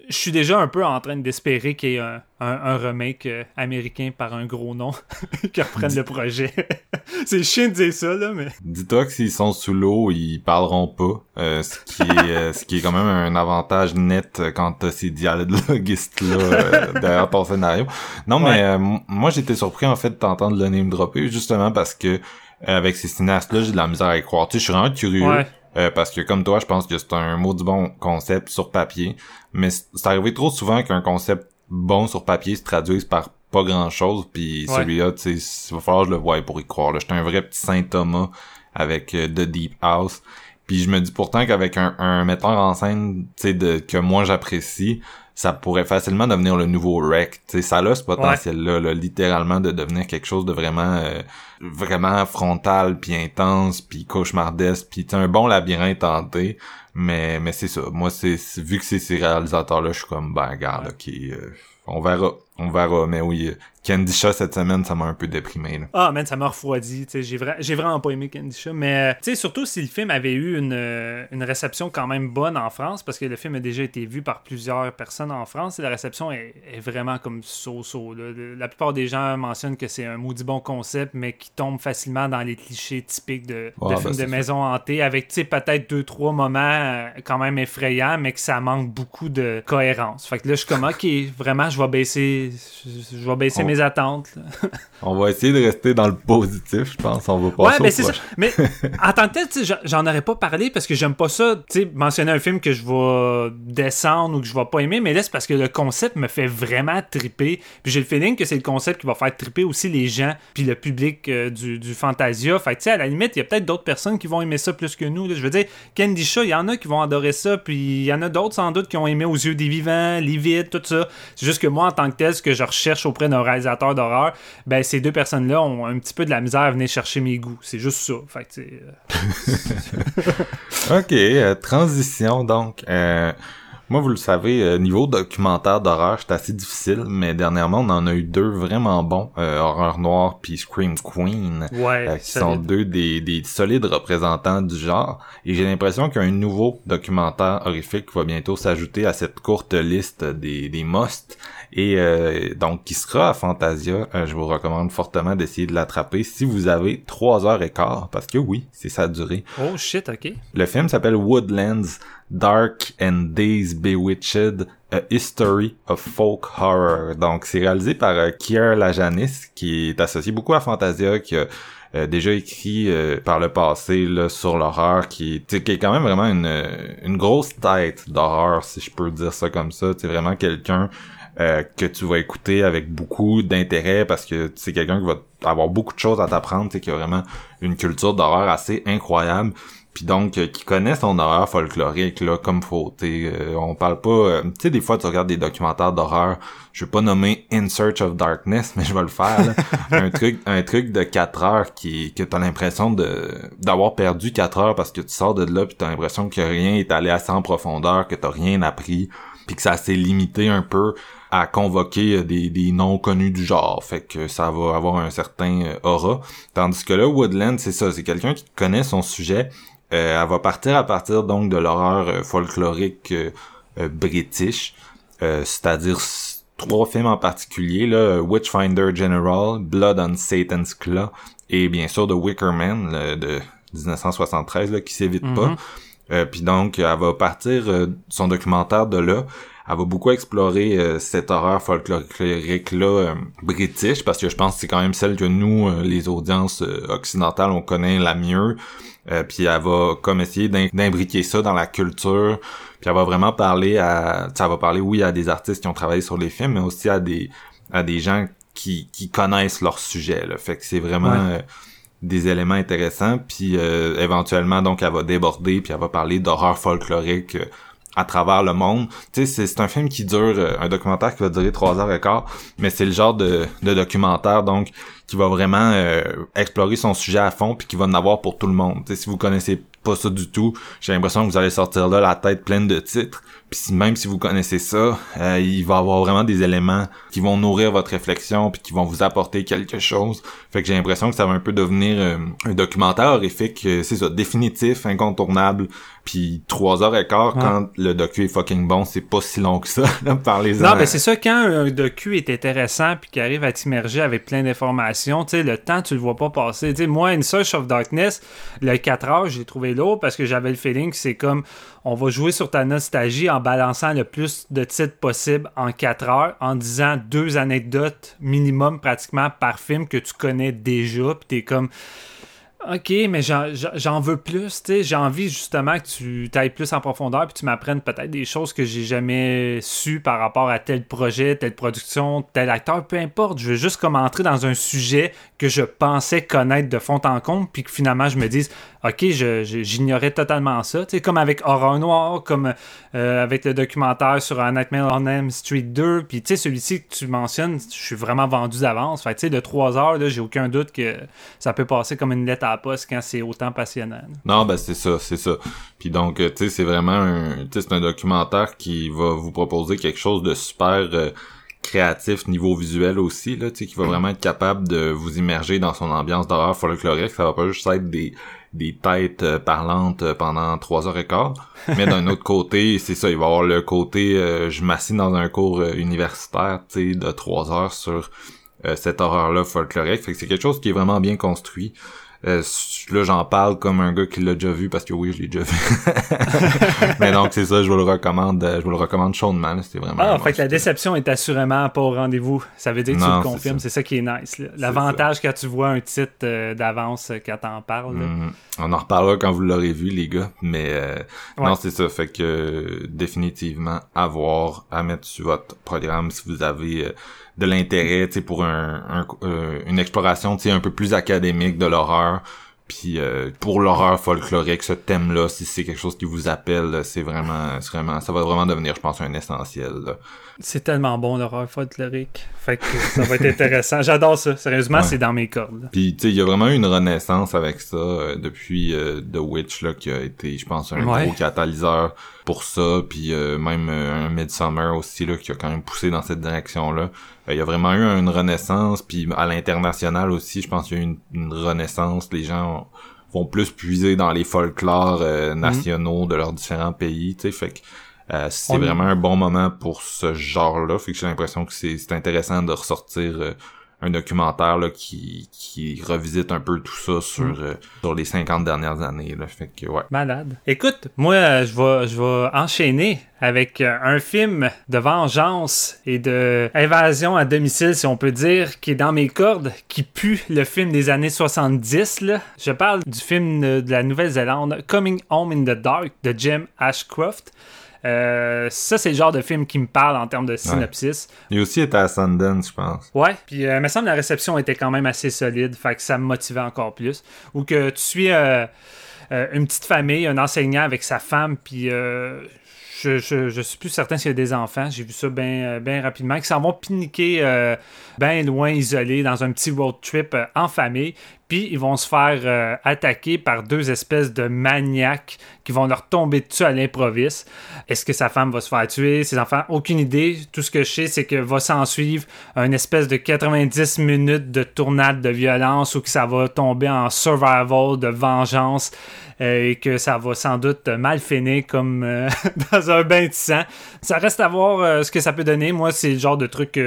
je suis déjà un peu en train d'espérer qu'il y ait un, un, remake euh, américain par un gros nom (laughs) qui reprenne le projet. (laughs) c'est chiant de dire ça, là, mais... Dis-toi que s'ils sont sous l'eau, ils parleront pas, euh, ce, qui est, euh, ce qui est quand même un avantage net quand t'as ces dialoguistes-là derrière ton scénario. Non, mais moi, j'étais surpris, en fait, de t'entendre le name dropper, justement parce que avec ces cinéastes-là, j'ai de la misère à y croire. Tu sais, je suis vraiment curieux. Euh, parce que comme toi, je pense que c'est un mot du bon concept sur papier. Mais c'est arrivé trop souvent qu'un concept bon sur papier se traduise par pas grand chose. Puis celui-là, tu sais, il va falloir que je le voie pour y croire. J'étais un vrai petit Saint Thomas avec euh, The Deep House. Puis je me dis pourtant qu'avec un, un metteur en scène, tu sais, que moi j'apprécie, ça pourrait facilement devenir le nouveau Rec. sais, ça a ce potentiel-là, littéralement, de devenir quelque chose de vraiment euh, vraiment frontal, puis intense, puis cauchemardesque, puis un bon labyrinthe tenté. Mais, mais c'est ça. Moi, c'est vu que c'est ces réalisateurs-là, je suis comme, ben, regarde, ok, euh, on verra. On verra, mais oui, Candy Shah cette semaine, ça m'a un peu déprimé. Là. Ah, man, ça m'a refroidi. J'ai, j'ai vraiment pas aimé Candy Shah. Mais euh, tu sais, surtout si le film avait eu une, euh, une, réception quand même bonne en France, parce que le film a déjà été vu par plusieurs personnes en France, et la réception est, vraiment comme so-so. La plupart des gens mentionnent que c'est un maudit bon concept, mais qui tombe facilement dans les clichés typiques de, de ben, films de maison hantée, avec peut-être deux, trois moments euh, quand même effrayants, mais que ça manque beaucoup de cohérence. Fait que là, je suis comme, ok, vraiment, je vais baisser je vais baisser mes attentes. (laughs) on va essayer de rester dans le positif, je pense. On va passer Ouais, mais c'est ça. Mais en tant que tel, j'en aurais pas parlé parce que j'aime pas ça, mentionner un film que je vais descendre ou que je vais pas aimer, mais là, c'est parce que le concept me fait vraiment triper. Puis j'ai le feeling que c'est le concept qui va faire triper aussi les gens, puis le public euh, du, du Fantasia. Fait tu sais, à la limite, il y a peut-être d'autres personnes qui vont aimer ça plus que nous. Je veux dire, Candy Shaw, il y en a qui vont adorer ça, puis il y en a d'autres sans doute qui ont aimé Aux yeux des vivants, Livid, tout ça. C'est juste que moi, en tant que tel, ce que je recherche auprès d'un réalisateur d'horreur, ben ces deux personnes-là ont un petit peu de la misère à venir chercher mes goûts. C'est juste ça. Fait euh. (laughs) ok, euh, transition donc. Euh, moi, vous le savez, niveau documentaire d'horreur, c'est assez difficile, mais dernièrement, on en a eu deux vraiment bons, Horreur Noire puis Scream Queen, ouais, qui sont deux des, des, solides représentants du genre. Et j'ai l'impression qu'un nouveau documentaire horrifique va bientôt s'ajouter à cette courte liste des, des musts. Et euh, donc, qui sera à Fantasia, euh, je vous recommande fortement d'essayer de l'attraper si vous avez trois heures et quart, parce que oui, c'est sa durée. Oh shit, ok. Le film s'appelle Woodlands, Dark and Days Bewitched, A History of Folk Horror. Donc, c'est réalisé par euh, Kier Lajanis, qui est associé beaucoup à Fantasia, qui a euh, déjà écrit par le passé là, sur l'horreur, qui, qui est quand même vraiment une, une grosse tête d'horreur, si je peux dire ça comme ça. C'est vraiment quelqu'un euh, que tu vas écouter avec beaucoup d'intérêt parce que c'est quelqu'un qui va avoir beaucoup de choses à t'apprendre, qui a vraiment une culture d'horreur assez incroyable. Puis donc, euh, qui connaît son horreur folklorique, là, comme faut. Euh, on parle pas... tu sais, des fois, tu regardes des documentaires d'horreur. Je vais pas nommer In Search of Darkness, (laughs) mais je vais le faire. (laughs) un truc un truc de 4 heures qui que t'as l'impression de d'avoir perdu 4 heures parce que tu sors de là puis t'as l'impression que rien est allé assez en profondeur, que t'as rien appris, puis que ça s'est limité un peu à convoquer euh, des, des noms connus du genre. Fait que ça va avoir un certain euh, aura. Tandis que là, Woodland, c'est ça, c'est quelqu'un qui connaît son sujet. Euh, elle va partir à partir donc de l'horreur folklorique british, c'est-à-dire trois films en particulier, là, Witchfinder General, Blood on Satan's Claw et bien sûr The Wicker Man de 1973 là, qui s'évite pas. Mm-hmm. Puis donc, elle va partir son documentaire de là elle va beaucoup explorer euh, cette horreur folklorique là euh, british parce que je pense que c'est quand même celle que nous euh, les audiences occidentales on connaît la mieux. Puis elle va comme essayer d'imbriquer ça dans la culture. Puis elle va vraiment parler à ça va parler oui à des artistes qui ont travaillé sur les films mais aussi à des à des gens qui, qui connaissent leur sujet là. fait que c'est vraiment des éléments intéressants. Puis éventuellement donc elle va déborder puis elle va parler d'horreur folklorique à travers le monde. Tu sais, c'est un film qui dure, euh, un documentaire qui va durer trois heures et quart, mais c'est le genre de, de documentaire, donc, qui va vraiment euh, explorer son sujet à fond, puis qui va en avoir pour tout le monde. Tu sais, si vous connaissez pas ça du tout, j'ai l'impression que vous allez sortir là la tête pleine de titres, puis même si vous connaissez ça, euh, il va avoir vraiment des éléments qui vont nourrir votre réflexion puis qui vont vous apporter quelque chose. Fait que j'ai l'impression que ça va un peu devenir un documentaire horrifique, c'est ça, définitif, incontournable, puis trois heures et quart, quand le docu est fucking bon, c'est pas si long que ça, (laughs) par les Non, mais c'est ça, quand un docu est intéressant puis qu'il arrive à t'immerger avec plein d'informations, tu sais, le temps, tu le vois pas passer. Tu sais, moi, une Search of Darkness, le 4 heures, j'ai trouvé lourd parce que j'avais le feeling que c'est comme, on va jouer sur ta nostalgie en balançant le plus de titres possible en 4 heures, en disant deux anecdotes minimum pratiquement par film que tu connais déjà, puis t'es comme OK, mais j'en veux plus, tu sais. J'ai envie justement que tu ailles plus en profondeur puis tu m'apprennes peut-être des choses que j'ai jamais su par rapport à tel projet, telle production, tel acteur, peu importe. Je veux juste comme entrer dans un sujet que je pensais connaître de fond en comble puis que finalement je me dise OK, j'ignorais totalement ça. Tu sais, comme avec Horror Noir, comme euh, avec le documentaire sur un Nightmare on M Street 2. Puis, tu sais, celui-ci que tu mentionnes, je suis vraiment vendu d'avance. Fait tu sais, de 3 heures, là, j'ai aucun doute que ça peut passer comme une lettre à quand c'est autant passionnant. Non, ben, c'est ça, c'est ça. Puis donc, euh, tu sais, c'est vraiment un, c'est un documentaire qui va vous proposer quelque chose de super... Euh, créatif niveau visuel aussi là tu sais qui va vraiment être capable de vous immerger dans son ambiance d'horreur folklorique ça va pas juste être des des têtes euh, parlantes pendant trois heures et quart. Mais d'un autre côté, c'est ça, il va y avoir le côté je m'assieds dans un cours universitaire, tu sais, de trois heures sur cette horreur-là folklorique. Fait que c'est quelque chose qui est vraiment bien construit. Euh, là, j'en parle comme un gars qui l'a déjà vu parce que oui, je l'ai déjà vu. (laughs) Mais donc, c'est ça, je vous le recommande, euh, je vous le recommande chaudement. C'était vraiment. Ah, en fait, la déception est assurément pas au rendez-vous. Ça veut dire que tu le confirmes. C'est ça. qui est nice. L'avantage quand tu vois un titre euh, d'avance quand t'en parles. Mhm. On en reparlera quand vous l'aurez vu, les gars. Mais non, c'est ça. Fait que définitivement, à voir, à mettre sur votre programme si vous avez de l'intérêt pour un, euh, une exploration un peu plus académique de l'horreur. Puis euh, pour l'horreur folklorique, ce thème-là, si c'est quelque chose qui vous appelle, c'est vraiment, vraiment, ça va vraiment devenir, je pense, un essentiel. C'est tellement bon l'horreur folklorique. Fait que ça va être intéressant. (laughs) J'adore ça. Sérieusement, c'est dans mes cordes. Puis tu sais, il y a vraiment eu une renaissance avec ça euh, depuis The Witch là, qui a été, je pense, un gros catalyseur pour ça. Puis même un Midsummer aussi là, qui a quand même poussé dans cette direction-là. Euh, il y a vraiment eu une renaissance, puis à l'international aussi, je pense qu'il y a eu une, renaissance. Les gens vont plus puiser dans les folklores euh, mhm. nationaux de leurs différents pays, tu sais, fait que euh, c'est vraiment un bon moment pour ce genre-là. Fait que j'ai l'impression que c'est intéressant de ressortir un documentaire là, qui, qui revisite un peu tout ça sur, mm. euh, sur les 50 dernières années. Là. Fait que, ouais. Malade. Écoute, moi, euh, je vais, je vais enchaîner avec euh, un film de vengeance et de évasion à domicile, si on peut dire, qui est dans mes cordes, qui pue le film des années 70. Là. Je parle du film de la Nouvelle-Zélande, Coming Home in the Dark, de Jim Ashcroft. Euh, ça, c'est le genre de film qui me parle en termes de synopsis. Il aussi était à Sundance, je pense. Ouais, puis euh, il me semble que la réception était quand même assez solide, fait que ça me motivait encore plus. Ou que tu suis euh, une petite famille, un enseignant avec sa femme, puis je, je, suis plus certain s'il y a des enfants. J'ai vu ça bien ben rapidement. Qui s'en vont piniquer bien loin, isolés, dans un petit road trip en famille puis ils vont se faire euh, attaquer par deux espèces de maniaques qui vont leur tomber dessus à l'improviste. Est-ce que sa femme va se faire tuer, ses enfants? Aucune idée. Tout ce que je sais, c'est que va s'en suivre une espèce de 90 minutes de tournade de violence ou que ça va tomber en survival de vengeance euh, et que ça va sans doute mal finir comme euh, (laughs) dans un bain de sang. Ça reste à voir ce que ça peut donner. Moi, c'est le genre de truc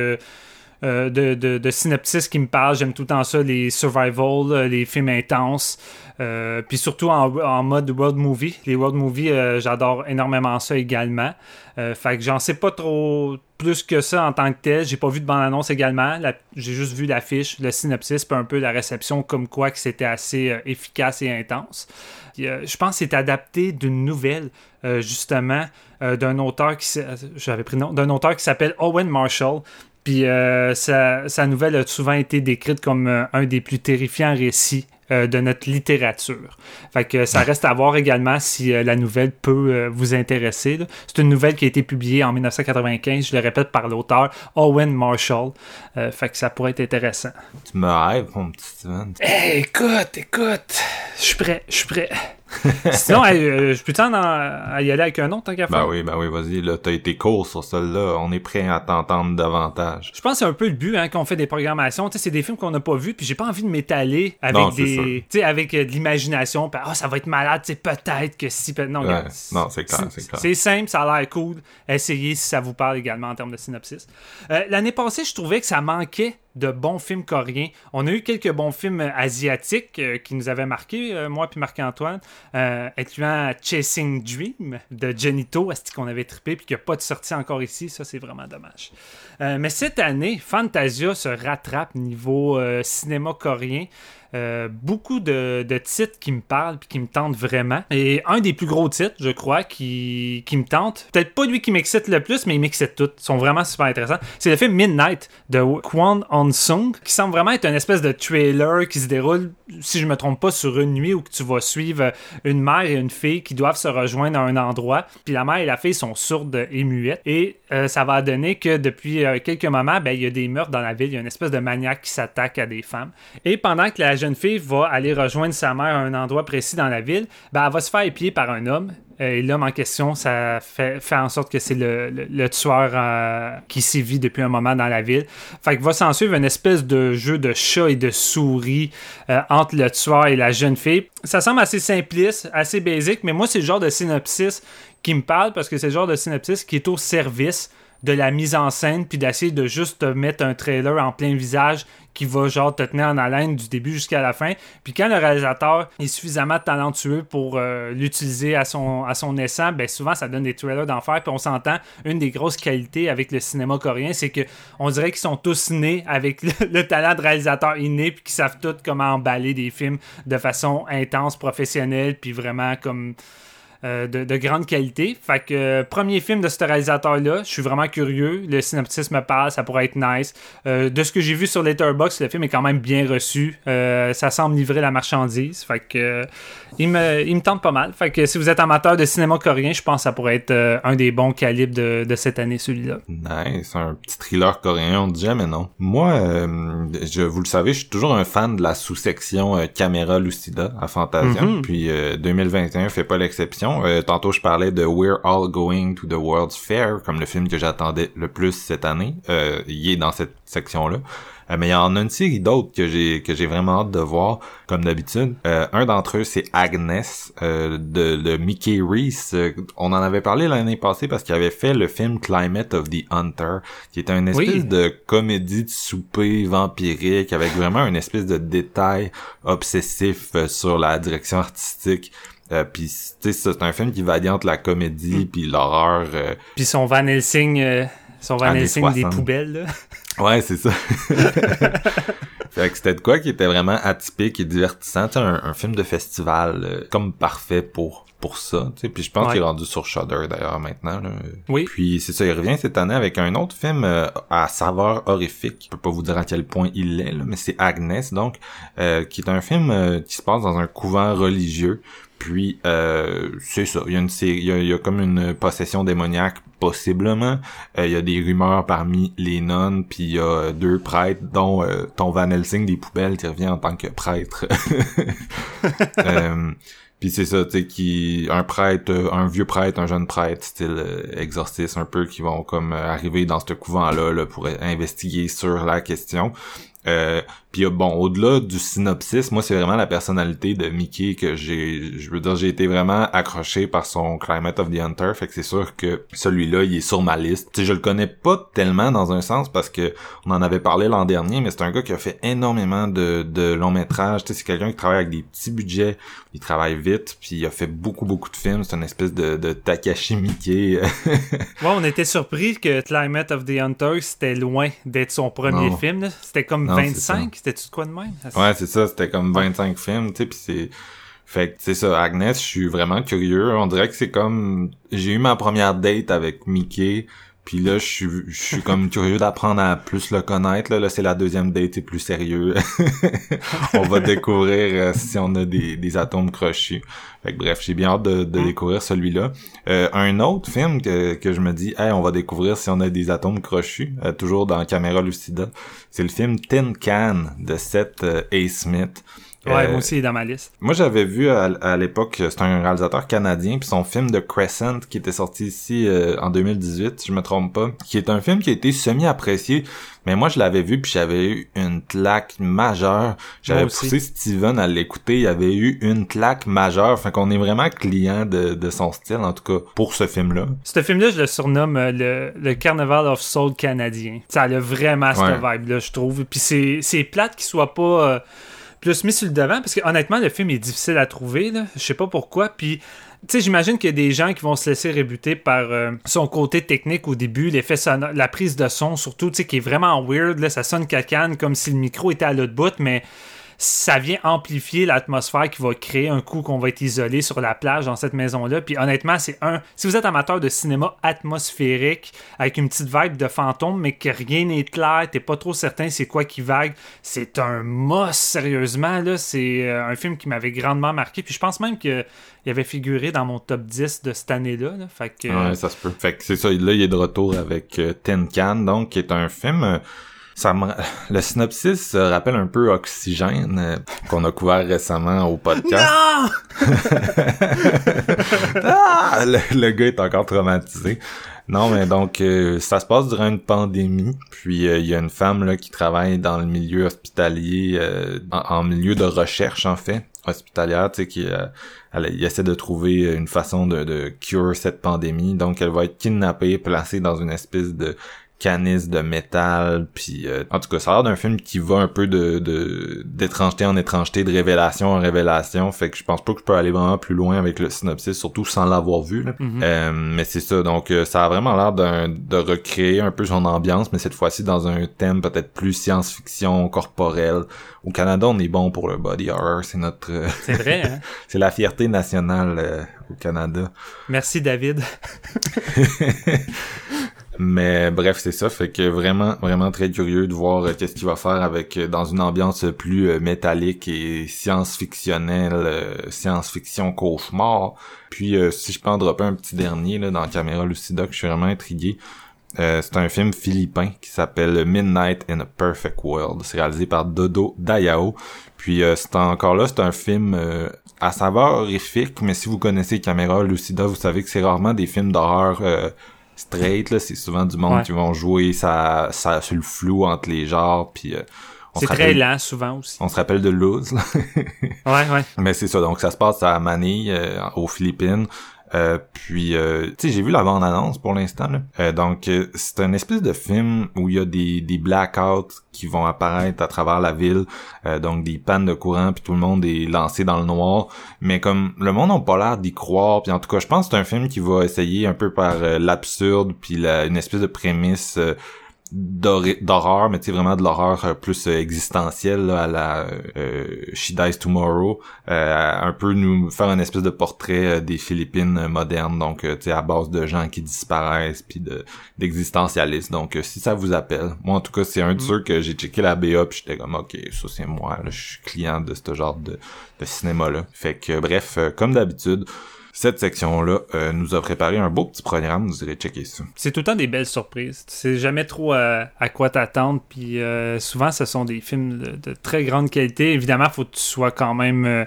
euh, de, de, de, synopsis qui me parle. J'aime tout le temps ça, les survival, euh, les films intenses. Euh, puis surtout en, mode world movie. Les world movies, j'adore énormément ça également. fait que j'en sais pas trop plus que ça en tant que tel. J'ai pas vu de bande-annonce également. J'ai juste vu l'affiche, le synopsis, puis un peu la réception comme quoi que c'était assez efficace et intense. je pense que c'est adapté d'une nouvelle, justement, d'un auteur qui j'avais pris d'un auteur qui s'appelle Owen Marshall. Puis euh, sa, nouvelle a souvent été décrite comme euh, un des plus terrifiants récits euh, de notre littérature. Fait que ça reste à voir également si la nouvelle peut vous intéresser. C'est une nouvelle qui a été publiée en 1995, je le répète, par l'auteur Owen Marshall. fait que ça pourrait être intéressant. Tu me rêves, mon petit Steven. écoute, écoute, je suis prêt, je suis prêt. (laughs) Sinon, euh, je peux t'en y aller avec un autre, tant qu'à Ben oui, ben oui, vas-y, là, t'as été court sur celle-là, on est prêt à t'entendre davantage. Je pense que c'est un peu le but, hein, qu'on fait des programmations, tu sais, c'est des films qu'on n'a pas vus, puis j'ai pas envie de m'étaler avec des, tu sais, avec euh, de l'imagination, ah, ça va être malade, tu sais, peut-être que si, non, non, c'est clair, c'est clair. C'est simple, ça a l'air cool, essayez si ça vous parle également en termes de synopsis. Euh, l'année passée, je trouvais que ça manquait de bons films coréens. On a eu quelques bons films asiatiques euh, qui nous avaient marqué, euh, moi puis Marc-Antoine, euh, incluant Chasing Dream de Genito, est-ce qu'on avait trippé puis qu'il n'y a pas de sortie encore ici, ça c'est vraiment dommage. mais cette année, Fantasia se rattrape niveau cinéma coréen. Euh, beaucoup de, titres qui me parlent puis qui me tentent vraiment. Et un des plus gros titres, je crois, qui, qui me tente, peut-être pas lui qui m'excite le plus, mais il m'excite tout. Ils sont vraiment super intéressants. C'est le film Midnight de Kwon On Sung, qui semble vraiment être une espèce de trailer qui se déroule, si je me trompe pas, sur une nuit où tu vas suivre une mère et une fille qui doivent se rejoindre à un endroit. Puis la mère et la fille sont sourdes et muettes. Et euh, ça va donner que depuis euh, quelques moments, ben, il y a des meurtres dans la ville. Il y a une espèce de maniaque qui s'attaque à des femmes. Et pendant que la jeune fille va aller rejoindre sa mère à un endroit précis dans la ville, ben, elle va se faire épier par un homme. Euh, et l'homme en question, ça fait, en sorte que c'est le, le, tueur euh, qui sévit depuis un moment dans la ville. Fait que va s'en suivre une espèce de jeu de chat et de souris euh, entre le tueur et la jeune fille. Ça semble assez simpliste, assez basique, mais moi, c'est le genre de synopsis qui me parle parce que c'est le genre de synopsis qui est au service de la mise en scène, puis d'essayer de juste te mettre un trailer en plein visage qui va genre te tenir en haleine du début jusqu'à la fin. Puis quand le réalisateur est suffisamment talentueux pour euh, l'utiliser à son, à son ben souvent ça donne des trailers d'enfer. Puis on s'entend, une des grosses qualités avec le cinéma coréen, c'est que on dirait qu'ils sont tous nés avec (laughs) le, talent de réalisateur inné, puis qu'ils savent tous comment emballer des films de façon intense, professionnelle, puis vraiment comme euh, de, grande qualité. Fait que euh, premier film de ce réalisateur-là, je suis vraiment curieux. Le synopsis me parle, ça pourrait être nice. Euh, de ce que j'ai vu sur Letterboxd, le film est quand même bien reçu. ça semble livrer la marchandise. Fait que il me, il me tente pas mal. Fait que si vous êtes amateur de cinéma coréen, je pense que ça pourrait être un des bons calibres de, cette année, celui-là. Nice, un petit thriller coréen, on dit jamais non. Moi, je, vous le savez, je suis toujours un fan de la sous-section caméra lucida à Fantasia. Mm-hmm. Puis 2021 fait pas l'exception. Euh, tantôt, je parlais de We're All Going to the World's Fair, comme le film que j'attendais le plus cette année. Euh, il est dans cette section-là. Euh, mais il y en a une série d'autres que j'ai que j'ai vraiment hâte de voir, comme d'habitude. un d'entre eux, c'est Agnes de, de, Mickey Reese. on en avait parlé l'année passée parce qu'il avait fait le film Climate of the Hunter, qui était une espèce de comédie de souper vampirique avec vraiment une espèce de détail obsessif sur la direction artistique. Euh, puis c'est un film qui va entre la comédie mm. puis l'horreur. Euh, puis son Van Helsing, euh, son Van Helsing des poubelles là. (laughs) Ouais, c'est ça. (laughs) fait que c'était de quoi qui était vraiment atypique et divertissant, un, un film de festival euh, comme parfait pour pour ça, tu sais. Puis je pense qu'il est rendu sur Shudder d'ailleurs maintenant. Là. Oui. Puis c'est ça, il revient cette année avec un autre film à saveur horrifique. Je peux pas vous dire à quel point il est, là, mais c'est Agnes, donc, qui est un film qui se passe dans un couvent religieux. Puis euh, c'est ça, il y a une il y a, comme une possession démoniaque possiblement. Euh, il y a des rumeurs parmi les nonnes, puis il y a deux prêtres, dont euh, ton Van Helsing des poubelles qui revient en tant que prêtre. (laughs) puis c'est ça, tu sais, qui un prêtre, un vieux prêtre, un jeune prêtre, style exorciste un peu, qui vont comme arriver dans ce couvent là, pour investiguer sur la question. Euh, puis bon, au-delà du synopsis, moi c'est vraiment la personnalité de Mickey que j'ai, je veux dire, j'ai été vraiment accroché par son Climate of the Hunter, fait que c'est sûr que celui-là, il est sur ma liste. Tu sais, je le connais pas tellement dans un sens parce que on en avait parlé l'an dernier, mais c'est un gars qui a fait énormément de, de longs métrages. Tu sais, c'est quelqu'un qui travaille avec des petits budgets, il travaille vite, puis il a fait beaucoup beaucoup de films. C'est une espèce de, de Takashi Mickey. (laughs) ouais, on était surpris que Climate of the Hunter c'était loin d'être son premier film. C'était comme 25, c'était-tu quoi de même? Ouais, c'est ça, c'était comme 25 films, tu sais, pis c'est... Fait que, c'est ça, Agnès, je suis vraiment curieux. On dirait que c'est comme... J'ai eu ma première date avec Mickey, puis là, je suis, je suis comme curieux d'apprendre à plus le connaître. Là, là c'est la deuxième date, c'est plus sérieux. (laughs) on va découvrir euh, si on a des, des atomes crochus. Fait que, bref, j'ai bien hâte de, de mm. découvrir celui-là. Euh, un autre film que, que je me dis, hey, on va découvrir si on a des atomes crochus, euh, toujours dans Caméra Lucida, c'est le film Tin Can de Seth A. Smith. Ouais, moi euh, aussi, il est dans ma liste. Moi, j'avais vu à, l'époque, c'est un réalisateur canadien, puis son film de Crescent, qui était sorti ici euh, en 2018, si je me trompe pas, qui est un film qui a été semi-apprécié, mais moi, je l'avais vu, puis j'avais eu une claque majeure. J'avais poussé Steven à l'écouter, il avait eu une claque majeure, enfin qu'on est vraiment client de, de, son style, en tout cas, pour ce film-là. Ce film-là, je le surnomme euh, le, le Carnival of Soul canadien. Ça a vraiment cette vibe-là, je trouve. Puis c'est plate qu'il soit pas plus mis sur le devant parce que honnêtement le film est difficile à trouver là. je sais pas pourquoi puis tu sais, j'imagine qu'il y a des gens qui vont se laisser rébuter par euh, son côté technique au début, l'effet sonore, la prise de son surtout, tu sais, qui est vraiment weird, là, ça sonne cacane comme si le micro était à l'autre bout, mais ça vient amplifier l'atmosphère qui va créer un coup qu'on va être isolé sur la plage dans cette maison-là. Puis honnêtement, c'est un. Si vous êtes amateur de cinéma atmosphérique, avec une petite vibe de fantôme, mais que rien n'est clair, t'es pas trop certain c'est quoi qui vague, c'est un must, sérieusement. Là, c'est euh, un film qui m'avait grandement marqué. Puis je pense même qu'il avait figuré dans mon top 10 de cette année-là. Fait que, ça se peut. Fait que c'est ça. Là, il est de retour avec euh, Tin Can, donc, qui est un film. Ça me... (laughs) Le synopsis euh, rappelle un peu Oxygène, euh, qu'on a couvert récemment au podcast. Non! (laughs) Ah! le, le gars est encore traumatisé. Non, mais donc euh, ça se passe durant une pandémie, puis euh, il y a une femme là qui travaille dans le milieu hospitalier, en, en milieu de recherche en fait, hospitalière, tu sais, qui elle, essaie de trouver une façon de, de cure cette pandémie. Donc elle va être kidnappée, placée dans une espèce de canis de métal puis euh, en tout cas ça a l'air d'un film qui va un peu de de- d'étrangeté en étrangeté de révélation en révélation fait que je pense pas que je peux aller vraiment plus loin avec le synopsis surtout sans l'avoir vu là. Euh, mais c'est ça donc euh, ça a vraiment l'air d'un de recréer un peu son ambiance mais cette fois-ci dans un thème peut-être plus science-fiction corporel au Canada on est bon pour le body horror c'est notre euh, C'est vrai, hein? (laughs) c'est la fierté nationale euh, au Canada Merci, David. (laughs) Mais bref, c'est ça, fait que vraiment, vraiment très curieux de voir euh, qu'est-ce qu'il va faire avec euh, dans une ambiance plus euh, métallique et science-fictionnelle, science-fiction cauchemar. Puis si je peux en dropper un petit dernier là, dans Caméra Lucida, que je suis vraiment intrigué. c'est un film philippin qui s'appelle Midnight in a Perfect World. C'est réalisé par Dodo Dayao. Puis c'est encore là, c'est un film à saveur horrifique, mais si vous connaissez Caméra Lucida, vous savez que c'est rarement des films d'horreur straight là, c'est souvent du monde Ouais. qui vont jouer ça ça sur le flou entre les genres puis euh, on C'est se très rappelle lent, souvent aussi. on se rappelle de Luz. Ouais, ouais. (laughs) mais c'est ça donc ça se passe à Manille euh, aux Philippines Euh, puis euh, tu sais j'ai vu la bande annonce pour l'instant. Euh, donc euh, c'est un espèce de film où il y a des des blackouts qui vont apparaître à travers la ville euh, donc des pannes de courant puis tout le monde est lancé dans le noir mais comme le monde n'a pas l'air d'y croire puis en tout cas je pense que c'est un film qui va essayer un peu par l'absurde puis la, une espèce de prémisse d'horreur mais tu sais vraiment de l'horreur euh, plus euh, existentielle là, à la euh, She Dies Tomorrow euh, un peu nous faire un espèce de portrait euh, des Philippines modernes. Donc tu sais à base de gens qui disparaissent puis de d'existentialistes. Donc si ça vous appelle moi en tout cas c'est un de ceux que j'ai checké la BA puis j'étais comme ok ça c'est moi je suis client de ce genre de, de cinéma là fait que bref comme d'habitude cette section-là euh, nous a préparé un beau petit programme, vous irez checker ça. C'est tout le temps des belles surprises. Tu sais jamais trop euh, à quoi t'attendre. Puis euh, souvent, ce sont des films de, de très grande qualité. Évidemment, faut que tu sois quand même euh,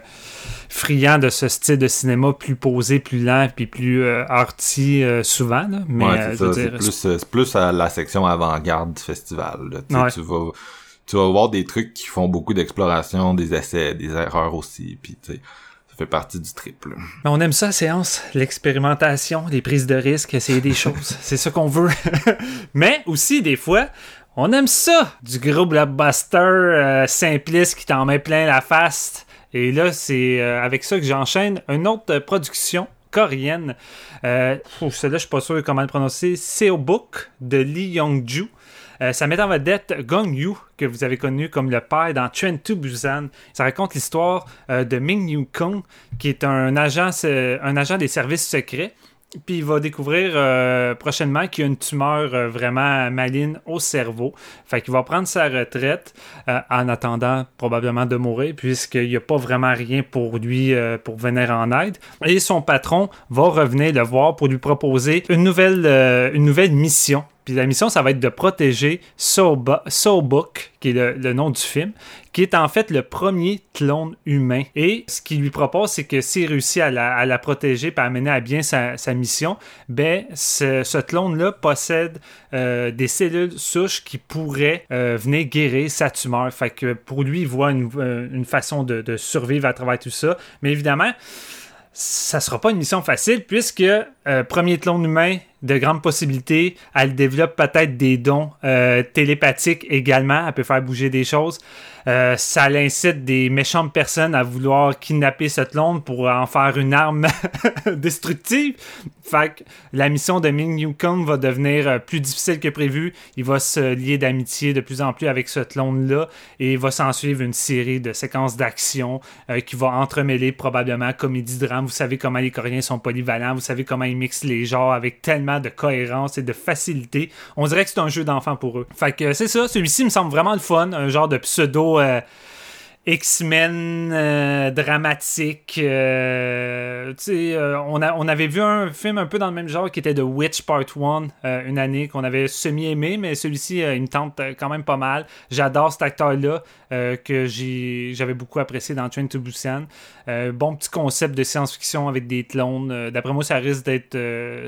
friand de ce style de cinéma plus posé, plus lent, puis plus euh, arty euh, souvent. là. Mais ouais, c'est dire, plus, c'est plus à la section avant-garde du festival. là. Tu sais, Ouais. Tu vas tu vas voir des trucs qui font beaucoup d'exploration, des essais, des erreurs aussi, puis tu sais, fait partie du triple. Mais on aime ça, séance, l'expérimentation, les prises de risques, essayer des choses. (laughs) C'est ça qu'on veut. (laughs) Mais aussi, des fois, on aime ça, du gros blockbuster euh, simpliste qui t'en met plein la face. Et là, c'est euh, avec ça que j'enchaîne une autre production coréenne. Euh, celle-là, je suis pas sûr comment le prononcer. Seo Book de Lee Young-ju. Euh, ça met en vedette Gong Yu, que vous avez connu comme le père dans Train to Busan. Ça raconte l'histoire euh, de Ming Yu Kong, qui est un agent, un agent des services secrets. Puis il va découvrir euh, prochainement qu'il y a une tumeur vraiment maligne au cerveau. Fait qu'il va prendre sa retraite en attendant probablement de mourir, puisqu'il n'y a pas vraiment rien pour lui pour venir en aide. Et son patron va revenir le voir pour lui proposer une nouvelle, une nouvelle mission. La mission, ça va être de protéger Soulbook, qui est le, nom du film, qui est en fait le premier clone humain. Et ce qu'il lui propose, c'est que s'il réussit à la, protéger et à mener à bien sa, mission, ben ce, clone-là possède euh, des cellules souches qui pourraient euh, venir guérir sa tumeur. Fait que pour lui, il voit une, euh, une façon de, de survivre à travers tout ça. Mais évidemment, ça sera pas une mission facile puisque premier clone humain, de grandes possibilités. Elle développe peut-être des dons euh, télépathiques également. Elle peut faire bouger des choses. Euh, ça l'incite des méchantes personnes à vouloir kidnapper cette clone pour en faire une arme (laughs) destructive. Fait que la mission de Ming Yukon va devenir euh, plus difficile que prévu. Il va se lier d'amitié de plus en plus avec ce clone-là et il va s'en suivre une série de séquences d'action qui va entremêler probablement comédie-drame. Vous savez comment les Coréens sont polyvalents. Vous savez comment ils mixent les genres avec tellement de cohérence et de facilité. On dirait que c'est un jeu d'enfant pour eux. Fait que c'est ça, celui-ci me semble vraiment le fun, un genre de pseudo euh, X-Men euh, dramatique. Euh, euh, on, avait vu un film un peu dans le même genre qui était The Witch Part 1 une année qu'on avait semi-aimé, mais celui-ci, il me tente quand même pas mal. J'adore cet acteur-là que j'avais beaucoup apprécié dans Train to. Bon petit concept de science-fiction avec des clones. D'après moi, ça risque d'être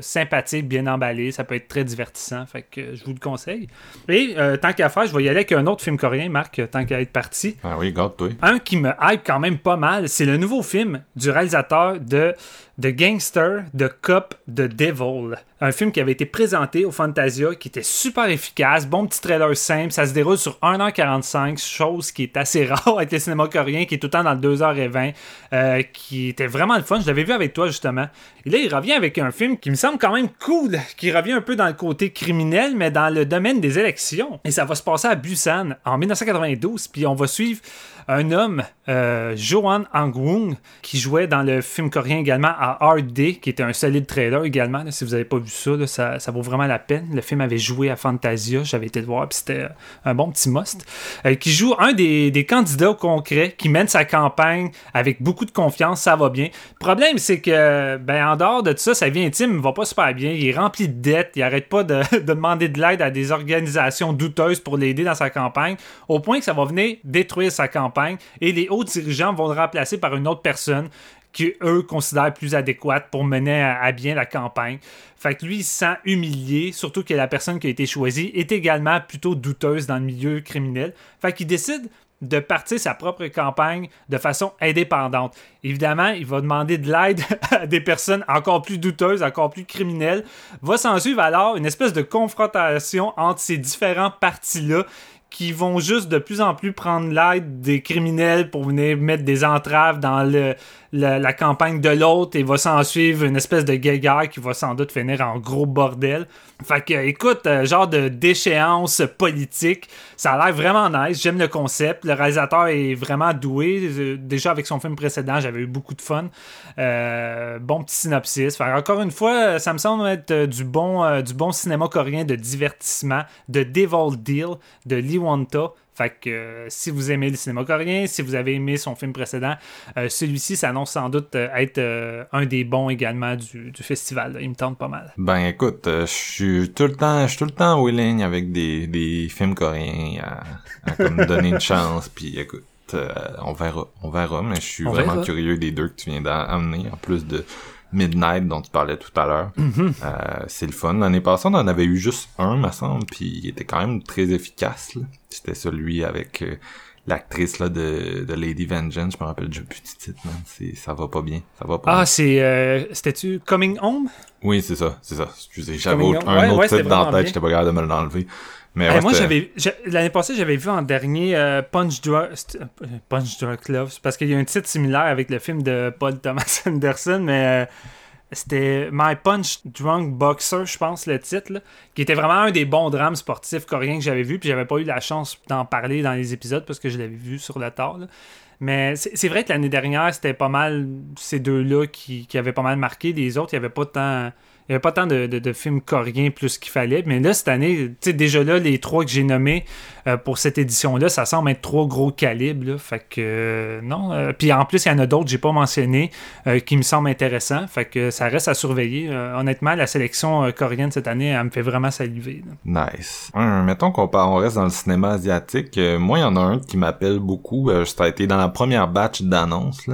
sympathique, bien emballé. Ça peut être très divertissant. Fait que je vous le conseille. Et tant qu'à faire, je vais y aller avec un autre film coréen, Marc, tant qu'à être parti. Ah oui, garde un qui me hype quand même pas mal, c'est le nouveau film du réalisateur de The Gangster, The Cop, The Devil. Un film qui avait été présenté au Fantasia, qui était super efficace, bon petit trailer simple, ça se déroule sur 1h45, chose qui est assez (laughs) rare avec le cinéma coréen, qui est tout le temps dans 2h20, euh, qui était vraiment le fun. Je l'avais vu avec toi justement. Et là, il revient avec un film qui me semble quand même cool, qui revient un peu dans le côté criminel, mais dans le domaine des élections. Et ça va se passer à Busan en 1992, puis on va suivre un homme, euh, Joan Angwung, qui jouait dans le film coréen également à Hard Day, qui était un solide trailer également. si vous n'avez pas vu ça, ça, vaut vraiment la peine. Le film avait joué à Fantasia, j'avais été le voir, puis c'était un bon petit must. Euh, qui joue un des, candidats au concret, qui mène sa campagne avec beaucoup de confiance, ça va bien. Le problème, c'est que, ben, en dehors de tout ça, sa vie intime va pas super bien. Il est rempli de dettes, il arrête pas de, (laughs) de demander de l'aide à des organisations douteuses pour l'aider dans sa campagne, au point que ça va venir détruire sa campagne et les hauts dirigeants vont le remplacer par une autre personne qui eux considèrent plus adéquate pour mener à, bien la campagne. Fait que lui, il se sent humilié, surtout que la personne qui a été choisie est également plutôt douteuse dans le milieu criminel. Fait qu'il décide de partir sa propre campagne de façon indépendante. Évidemment, il va demander de l'aide (laughs) à des personnes encore plus douteuses, encore plus criminelles. Va s'en suivre alors une espèce de confrontation entre ces différents partis-là qui vont juste de plus en plus prendre l'aide des criminels pour venir mettre des entraves dans le, la, campagne de l'autre et va s'en suivre une espèce de guéguerre qui va sans doute finir en gros bordel. Fait que, écoute, euh, genre de déchéance politique, ça a l'air vraiment nice. J'aime le concept. Le réalisateur est vraiment doué. Euh, déjà, avec son film précédent, j'avais eu beaucoup de fun. Euh, bon petit synopsis. Encore une fois, ça me semble être du bon, du bon cinéma coréen de divertissement, de Devil Deal, de Lee Wanta. Fait que euh, si vous aimez le cinéma coréen, si vous avez aimé son film précédent, euh, celui-ci s'annonce sans doute euh, être un des bons également du, festival. Il me tente pas mal. Ben écoute, je suis tout le temps, je suis tout le temps willing avec des, des films coréens à, me (laughs) donner une chance. Puis écoute, on verra, on verra. Mais je suis vraiment curieux des deux que tu viens d'amener, en plus de Midnight dont tu parlais tout à l'heure. Mm-hmm. Euh, c'est le fun. L'année passée, on en avait eu juste un, me semble, puis il était quand même très efficace. C'était celui avec euh, l'actrice là de, de, Lady Vengeance. Je me rappelle du petit titre, man. Ça va pas bien. Ça va pas ah, c'est... Euh, c'était-tu Coming Home? Oui, c'est ça. C'est ça. Excusez, j'avais un autre titre dans la tête. J'étais pas capable de me l'enlever. Mais moi, j'avais l'année passée, j'avais vu en dernier euh, Punch Drunk euh, Punch Drunk Love parce qu'il y a un titre similaire avec le film de Paul Thomas (laughs) Anderson, mais euh, c'était My Punch Drunk Boxer, je pense le titre, qui était vraiment un des bons drames sportifs coréens que j'avais vu, puis j'avais pas eu la chance d'en parler dans les épisodes parce que je l'avais vu sur le tard. Mais c'est vrai que l'année dernière, c'était pas mal ces deux-là qui, qui, avaient pas mal marqué. Les autres, il n'y avait pas tant il n'y avait pas tant de, films coréens plus qu'il fallait. Mais là, cette année, tu sais, déjà là, les trois que j'ai nommés euh, pour cette édition-là, ça semble être trois gros calibres. Fait que euh, non. Euh, puis en plus, il y en a d'autres que j'ai pas mentionné qui me semblent intéressants. Fait que ça reste à surveiller. honnêtement, la sélection coréenne cette année, elle me fait vraiment saliver. Nice. mettons qu'on on reste dans le cinéma asiatique. moi, il y en a un qui m'appelle beaucoup. ça a été dans la première batch d'annonces.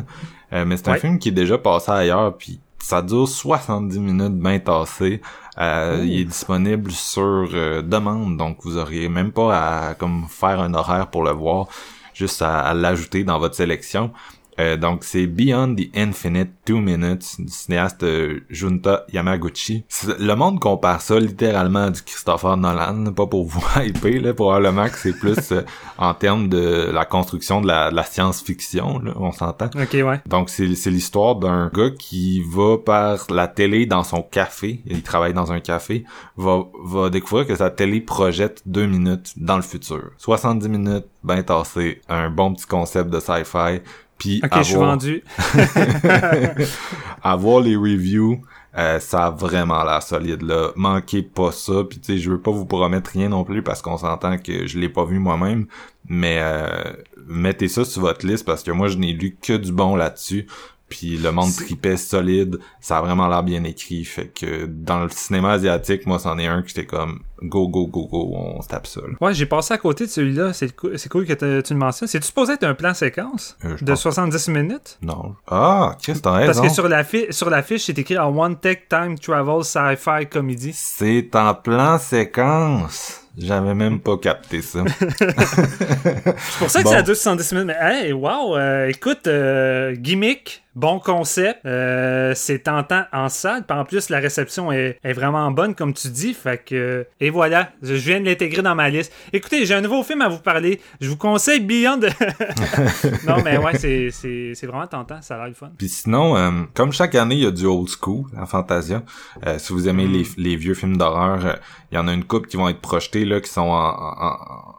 mais c'est un film qui est déjà passé ailleurs. Puis ça dure 70 minutes bien tassé. Euh, il est disponible sur euh, demande, donc vous auriez même pas à comme faire un horaire pour le voir, juste à, l'ajouter dans votre sélection. Euh, donc c'est Beyond the Infinite Two Minutes du cinéaste euh, Junta Yamaguchi. Le monde compare ça littéralement à du Christopher Nolan, pas pour vous (laughs) hyper, là, probablement que c'est plus euh, en termes de la construction de la, la science-fiction, on s'entend. Ok, ouais. Donc c'est l'histoire d'un gars qui va par la télé dans son café, il travaille dans un café, va, va découvrir que sa télé projette deux minutes dans le futur. 70 minutes, ben tassé, un bon petit concept de sci-fi puis ok, je suis vendu. (laughs) avoir les reviews, euh, ça a vraiment l'air solide là. Manquez pas ça. Puis tu sais, je veux pas vous promettre rien non plus parce qu'on s'entend que je l'ai pas vu moi-même. Mais euh, mettez ça sur votre liste parce que moi je n'ai lu que du bon là-dessus. Puis le monde tripait solide, ça a vraiment l'air bien écrit. Fait que dans le cinéma asiatique, moi c'en est un que j'étais comme go go go go, on se tape ça. Ouais, j'ai passé à côté de celui-là. C'est cool, que tu le mentionnes. C'est-tu supposé être un plan séquence Euh, de pense- 70 minutes? Non. Ah, qu'est-ce que Parce que sur la, sur la fiche, c'est écrit en One Tech Time Travel Sci-Fi Comedy. C'est en plan séquence. J'avais même pas capté ça. (laughs) C'est pour ça que Bon. c'est à 270 minutes. Mais hey, wow, euh, écoute, euh, gimmick, bon concept, euh, c'est tentant en salle. Puis en plus, la réception est, est vraiment bonne, comme tu dis. Fait que, et voilà, je viens de l'intégrer dans ma liste. Écoutez, j'ai un nouveau film à vous parler. Je vous conseille Beyond. (laughs) non, mais ouais, c'est- c'est c'est vraiment tentant. Ça a l'air le fun. Puis sinon, euh, comme chaque année, il y a du old school à Fantasia. Euh, si vous aimez les, les vieux films d'horreur, euh, il y en a une couple qui vont être projetés là, qui sont en, en, en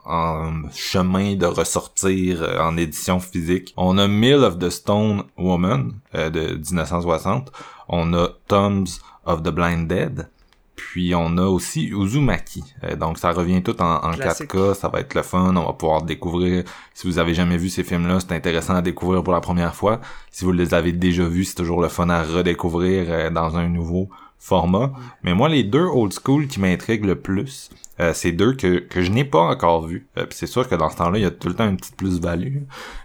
chemin de ressortir euh, en édition physique. On a Mill of the Stone Woman euh, de 1960. On a Tombs of the Blind Dead. Puis on a aussi Uzumaki. Euh, donc ça revient tout en, en Classique. 4K, ça va être le fun, on va pouvoir découvrir. Si vous avez jamais vu ces films-là, c'est intéressant à découvrir pour la première fois. Si vous les avez déjà vus, c'est toujours le fun à redécouvrir euh, dans un nouveau format. Mais moi, les deux old school qui m'intriguent le plus, euh, c'est deux que, que je n'ai pas encore vus. Euh, puis c'est sûr que dans ce temps-là, il y a tout le temps une petite plus-value.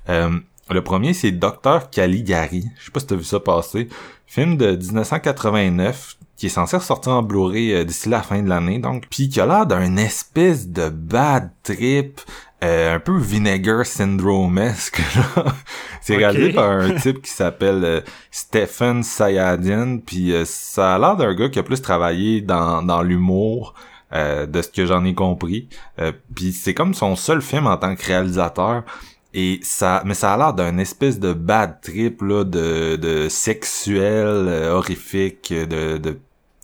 Euh, le premier, c'est Docteur Caligari. Je sais pas si t'as vu ça passer. Film de 1989 qui est censé ressortir en Blu-ray euh, d'ici la fin de l'année, donc. Puis qui a l'air d'un espèce de bad trip, euh, un peu Vinegar Syndrome-esque, là. (laughs) C'est réalisé par un type qui s'appelle euh, Stephen Sayadian, puis euh, ça a l'air d'un gars qui a plus travaillé dans, dans l'humour, euh, de ce que j'en ai compris. Euh, puis c'est comme son seul film en tant que réalisateur. Et ça, mais ça a l'air d'un espèce de bad trip là, de, de sexuel, horrifique, de, de,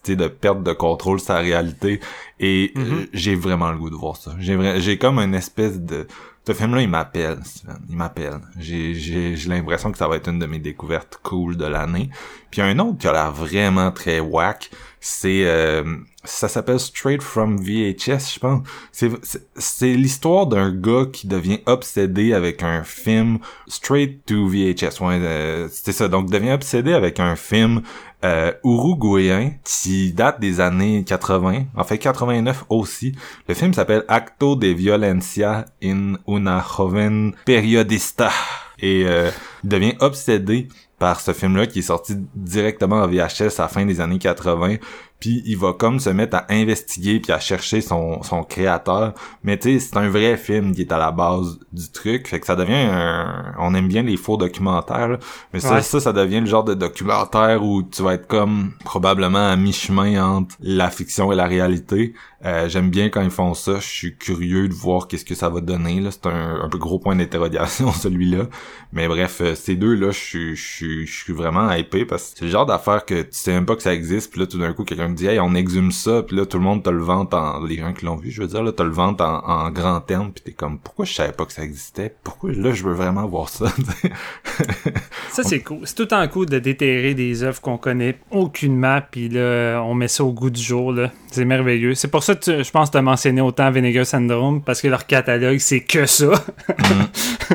de perte de contrôle la réalité. Et euh, j'ai vraiment le goût de voir ça. J'ai j'ai comme une espèce de, ce film-là, il m'appelle, Steven. Il m'appelle. J'ai, j'ai, j'ai l'impression que ça va être une de mes découvertes cool de l'année. Puis un autre qui a l'air vraiment très whack, c'est, euh, ça s'appelle Straight from VHS, je pense. C'est, c'est, c'est l'histoire d'un gars qui devient obsédé avec un film Straight to VHS. Ouais, euh, c'était ça. Donc, devient obsédé avec un film euh, uruguayen qui date des années 80, en fait 89 aussi. Le film s'appelle Acto de Violencia in una joven periodista. Et euh, devient obsédé par ce film-là qui est sorti directement en VHS à la fin des années 80. Puis il va comme se mettre à investiguer puis à chercher son, son créateur. Mais tu sais, c'est un vrai film qui est à la base du truc. Fait que ça devient un... On aime bien les faux documentaires. là. Mais ça, Ouais. ça, ça devient le genre de documentaire où tu vas être comme probablement à mi-chemin entre la fiction et la réalité. Euh, J'aime bien quand ils font ça. Je suis curieux de voir qu'est-ce que ça va donner. là. C'est un, un peu gros point d'interrogation (laughs) celui-là. Mais bref, euh, ces deux-là, je suis, je suis, je suis vraiment hypé parce que c'est le genre d'affaire que tu sais même pas que ça existe. Puis là, tout d'un coup, quelqu'un me dit, hey, on exhume ça. Puis là, tout le monde te le vante en, les gens qui l'ont vu, je veux dire, là, te le vante en, en grand terme. Puis t'es comme, pourquoi je savais pas que ça existait? Pourquoi là, je veux vraiment voir ça? (laughs) Ça, c'est cool. C'est tout temps cool de déterrer des œuvres qu'on connaît aucunement, puis là, on met ça au goût du jour. là. C'est merveilleux. C'est pour ça que tu- je pense que tu as mentionné autant Vinegar Syndrome, parce que leur catalogue, c'est que ça.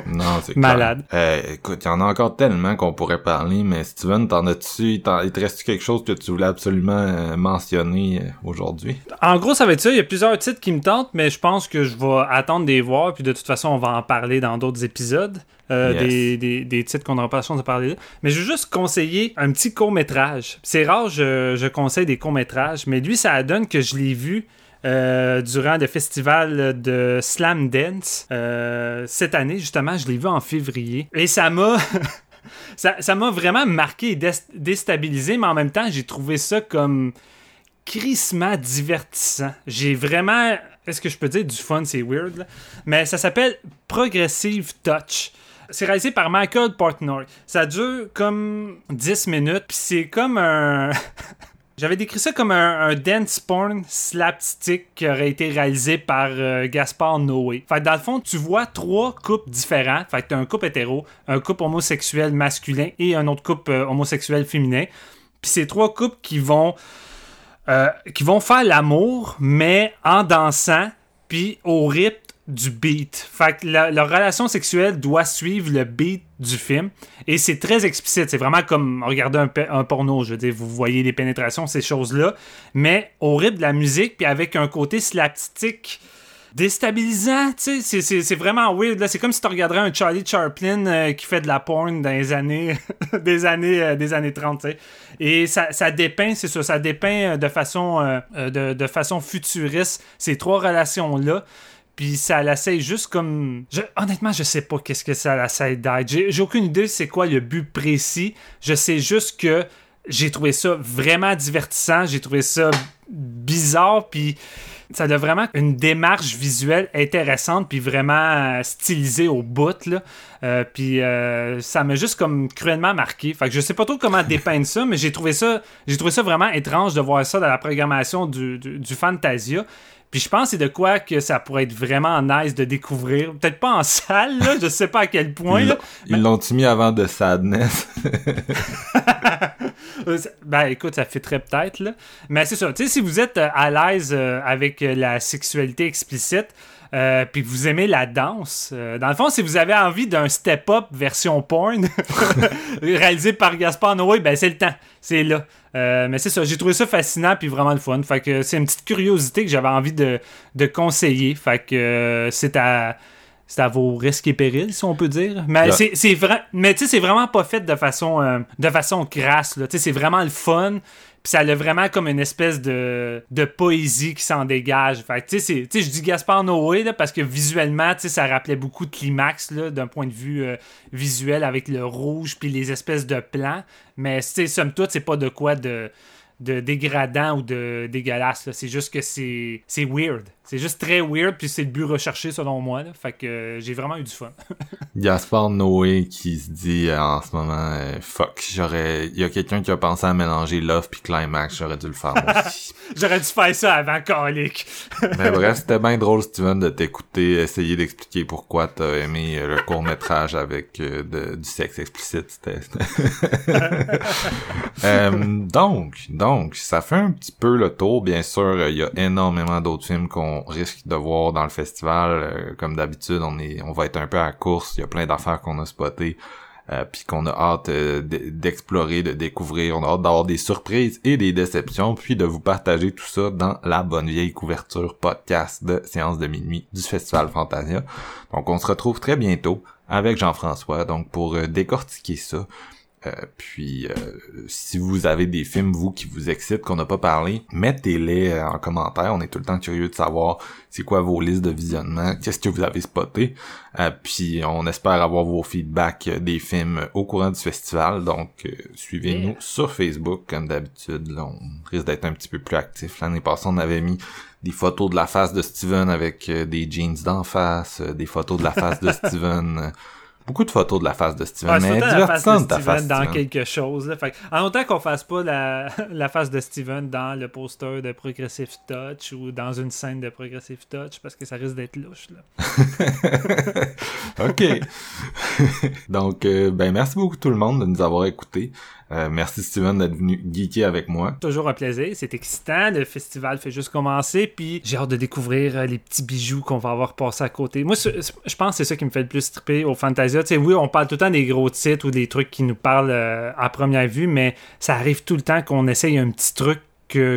non, c'est (laughs) Malade. Euh, écoute, il y en a encore tellement qu'on pourrait parler, mais Steven, t'en as-tu, il te reste quelque chose que tu voulais absolument euh, mentionner euh, aujourd'hui? En gros, ça va être ça. Il y a plusieurs titres qui me tentent, mais je pense que je vais attendre de les voir, puis de toute façon, on va en parler dans d'autres épisodes. euh, Yes. des, des, des titres qu'on n'aura pas la chance de parler là. Mais je veux juste conseiller un petit court-métrage. C'est rare, je, je conseille des courts-métrages, mais lui, ça donne que je l'ai vu euh, durant le festival de Slam Dance. Euh, cette année, justement, je l'ai vu en février. Et ça m'a... (laughs) ça m'a vraiment marqué et déstabilisé, mais en même temps, j'ai trouvé ça comme crissement divertissant. J'ai vraiment, est-ce que je peux dire du fun, c'est weird, mais ça s'appelle Progressive Touch. C'est réalisé par Michael Portnoy. Ça dure comme 10 minutes, puis c'est comme un... (laughs) J'avais décrit ça comme un, dance porn slapstick qui aurait été réalisé par euh, Gaspard Noé. Fait que dans le fond, tu vois trois couples différents. Fait que t'as un couple hétéro, un couple homosexuel masculin et un autre couple euh, homosexuel féminin. Puis c'est trois couples qui vont euh, qui vont faire l'amour, mais en dansant, puis au rythme du beat. Fait que leur relation sexuelle doit suivre le beat du film. Et c'est très explicite. C'est vraiment comme regarder un, un, porno. Je veux dire, vous voyez les pénétrations, ces choses-là. Mais au rythme de la musique, puis avec un côté slapstick déstabilisant, tu sais, c'est vraiment weird. C'est comme si tu regarderais un Charlie Chaplin euh, qui fait de la porn dans les années (laughs) des années euh, des années 30, tu sais. Et ça, ça dépeint, c'est ça, ça dépeint euh, de façon de, façon futuriste ces trois relations là. Puis ça l'essaye juste comme. Honnêtement, je sais pas qu'est-ce que ça l'essaye d'être. J'ai aucune idée c'est quoi le but précis. Je sais juste que j'ai trouvé ça vraiment divertissant. J'ai trouvé ça bizarre. Puis ça a vraiment une démarche visuelle intéressante puis vraiment euh, stylisée au bout là. Euh, puis euh, ça m'a juste comme cruellement marqué. Fait que je sais pas trop comment dépeindre ça, mais j'ai trouvé ça j'ai trouvé ça vraiment étrange de voir ça dans la programmation du, du Fantasia. Puis je pense que c'est de quoi que ça pourrait être vraiment nice de découvrir. Peut-être pas en salle, là, je sais pas à quel point. Ils l'ont mis avant de Sadness? (laughs) ben écoute, ça fait très peut-être, là. Mais c'est ça, tu sais, si vous êtes euh, à l'aise euh, avec euh, la sexualité explicite, euh, puis que vous aimez la danse, dans le fond, si vous avez envie d'un step-up version porn (laughs) réalisé par Gaspard Noé, ben c'est le temps, c'est là. Euh, mais c'est ça, j'ai trouvé ça fascinant puis vraiment le fun. Fait que c'est une petite curiosité que j'avais envie de, conseiller. Fait que euh, c'est à c'est à vos risques et périls, si on peut dire. Mais c'est vrai, mais tu sais, c'est vraiment pas fait de façon euh, de façon crasse. Tu sais, c'est vraiment le fun. Puis ça a vraiment comme une espèce de, de poésie qui s'en dégage. Fait tu sais, je dis Gaspard Noé là, parce que visuellement, tu sais, ça rappelait beaucoup de climax d'un point de vue euh, visuel avec le rouge puis les espèces de plans. Mais, tu sais, somme toute, c'est pas de quoi de de dégradant ou de dégueulasse. C'est juste que c'est weird. C'est juste très weird, puis c'est le but recherché selon moi. Là. Fait que euh, j'ai vraiment eu du fun. (laughs) Gaspard Noé qui se dit euh, en ce moment euh, fuck, j'aurais. Il y a quelqu'un qui a pensé à mélanger Love puis Climax, j'aurais dû le faire aussi. (laughs) j'aurais dû faire ça avant Colic. (laughs) Mais bref, c'était bien drôle Steven de t'écouter, essayer d'expliquer pourquoi t'as aimé le court métrage avec du sexe explicite. C'était. donc, donc, ça fait un petit peu le tour, bien sûr. Il y a énormément d'autres films qu'on risque de voir dans le festival. Euh, comme d'habitude, on est, on va être un peu à course. Il y a plein d'affaires qu'on a spotées. Euh, puis qu'on a hâte euh, d'explorer, de découvrir, on a hâte d'avoir des surprises et des déceptions, puis de vous partager tout ça dans la bonne vieille couverture podcast de Séance de minuit du Festival Fantasia. Donc on se retrouve très bientôt avec Jean-François, donc pour décortiquer ça, euh, puis, euh, si vous avez des films, vous, qui vous excitent, qu'on n'a pas parlé, mettez-les euh, en commentaire. On est tout le temps curieux de savoir c'est quoi vos listes de visionnement, qu'est-ce que vous avez spoté. puis, on espère avoir vos feedbacks des films au courant du festival. Donc, suivez-nous sur Facebook, comme d'habitude. on risque d'être un petit peu plus actif. L'année passée, on avait mis des photos de la face de Steven avec des jeans d'en face, des photos de la face de (laughs) Steven beaucoup de photos de la face de Steven, mais divertissante ta face dans quelque chose. Fait, en autant qu'on fasse pas la, (laughs) la, face de Steven dans le poster de Progressive Touch ou dans une scène de Progressive Touch parce que ça risque d'être louche. Là. (laughs) ok. (laughs) Donc, euh, ben merci beaucoup tout le monde de nous avoir écoutés. Euh, merci Steven d'être venu geeker avec moi. Toujours un plaisir, c'est excitant. Le festival fait juste commencer, puis j'ai hâte de découvrir euh, les petits bijoux qu'on va avoir passé à côté. Moi, je pense que c'est ça qui me fait le plus triper au Fantasia. Tu sais, oui, on parle tout le temps des gros titres ou des trucs qui nous parlent euh, à première vue, mais ça arrive tout le temps qu'on essaye un petit truc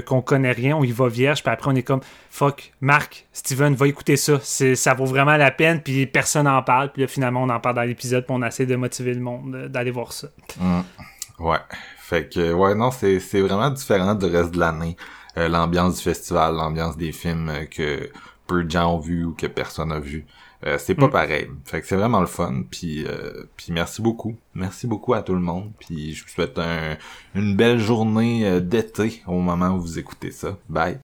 qu'on connaît rien, on y va vierge, puis après on est comme fuck, Marc, Steven, va écouter ça, ça vaut vraiment la peine, puis personne n'en parle, puis là, finalement on en parle dans l'épisode, puis on essaie de motiver le monde d'aller voir ça. Mmh. Ouais. Fait que, ouais, non, c'est, c'est vraiment différent du reste de l'année. Euh, l'ambiance du festival, l'ambiance des films euh, que peu de gens ont vu ou que personne a vu. Euh, c'est pas mm. pareil. Fait que c'est vraiment le fun. Puis, euh, puis merci beaucoup. Merci beaucoup à tout le monde. Puis je vous souhaite une belle journée d'été au moment où vous écoutez ça. Bye.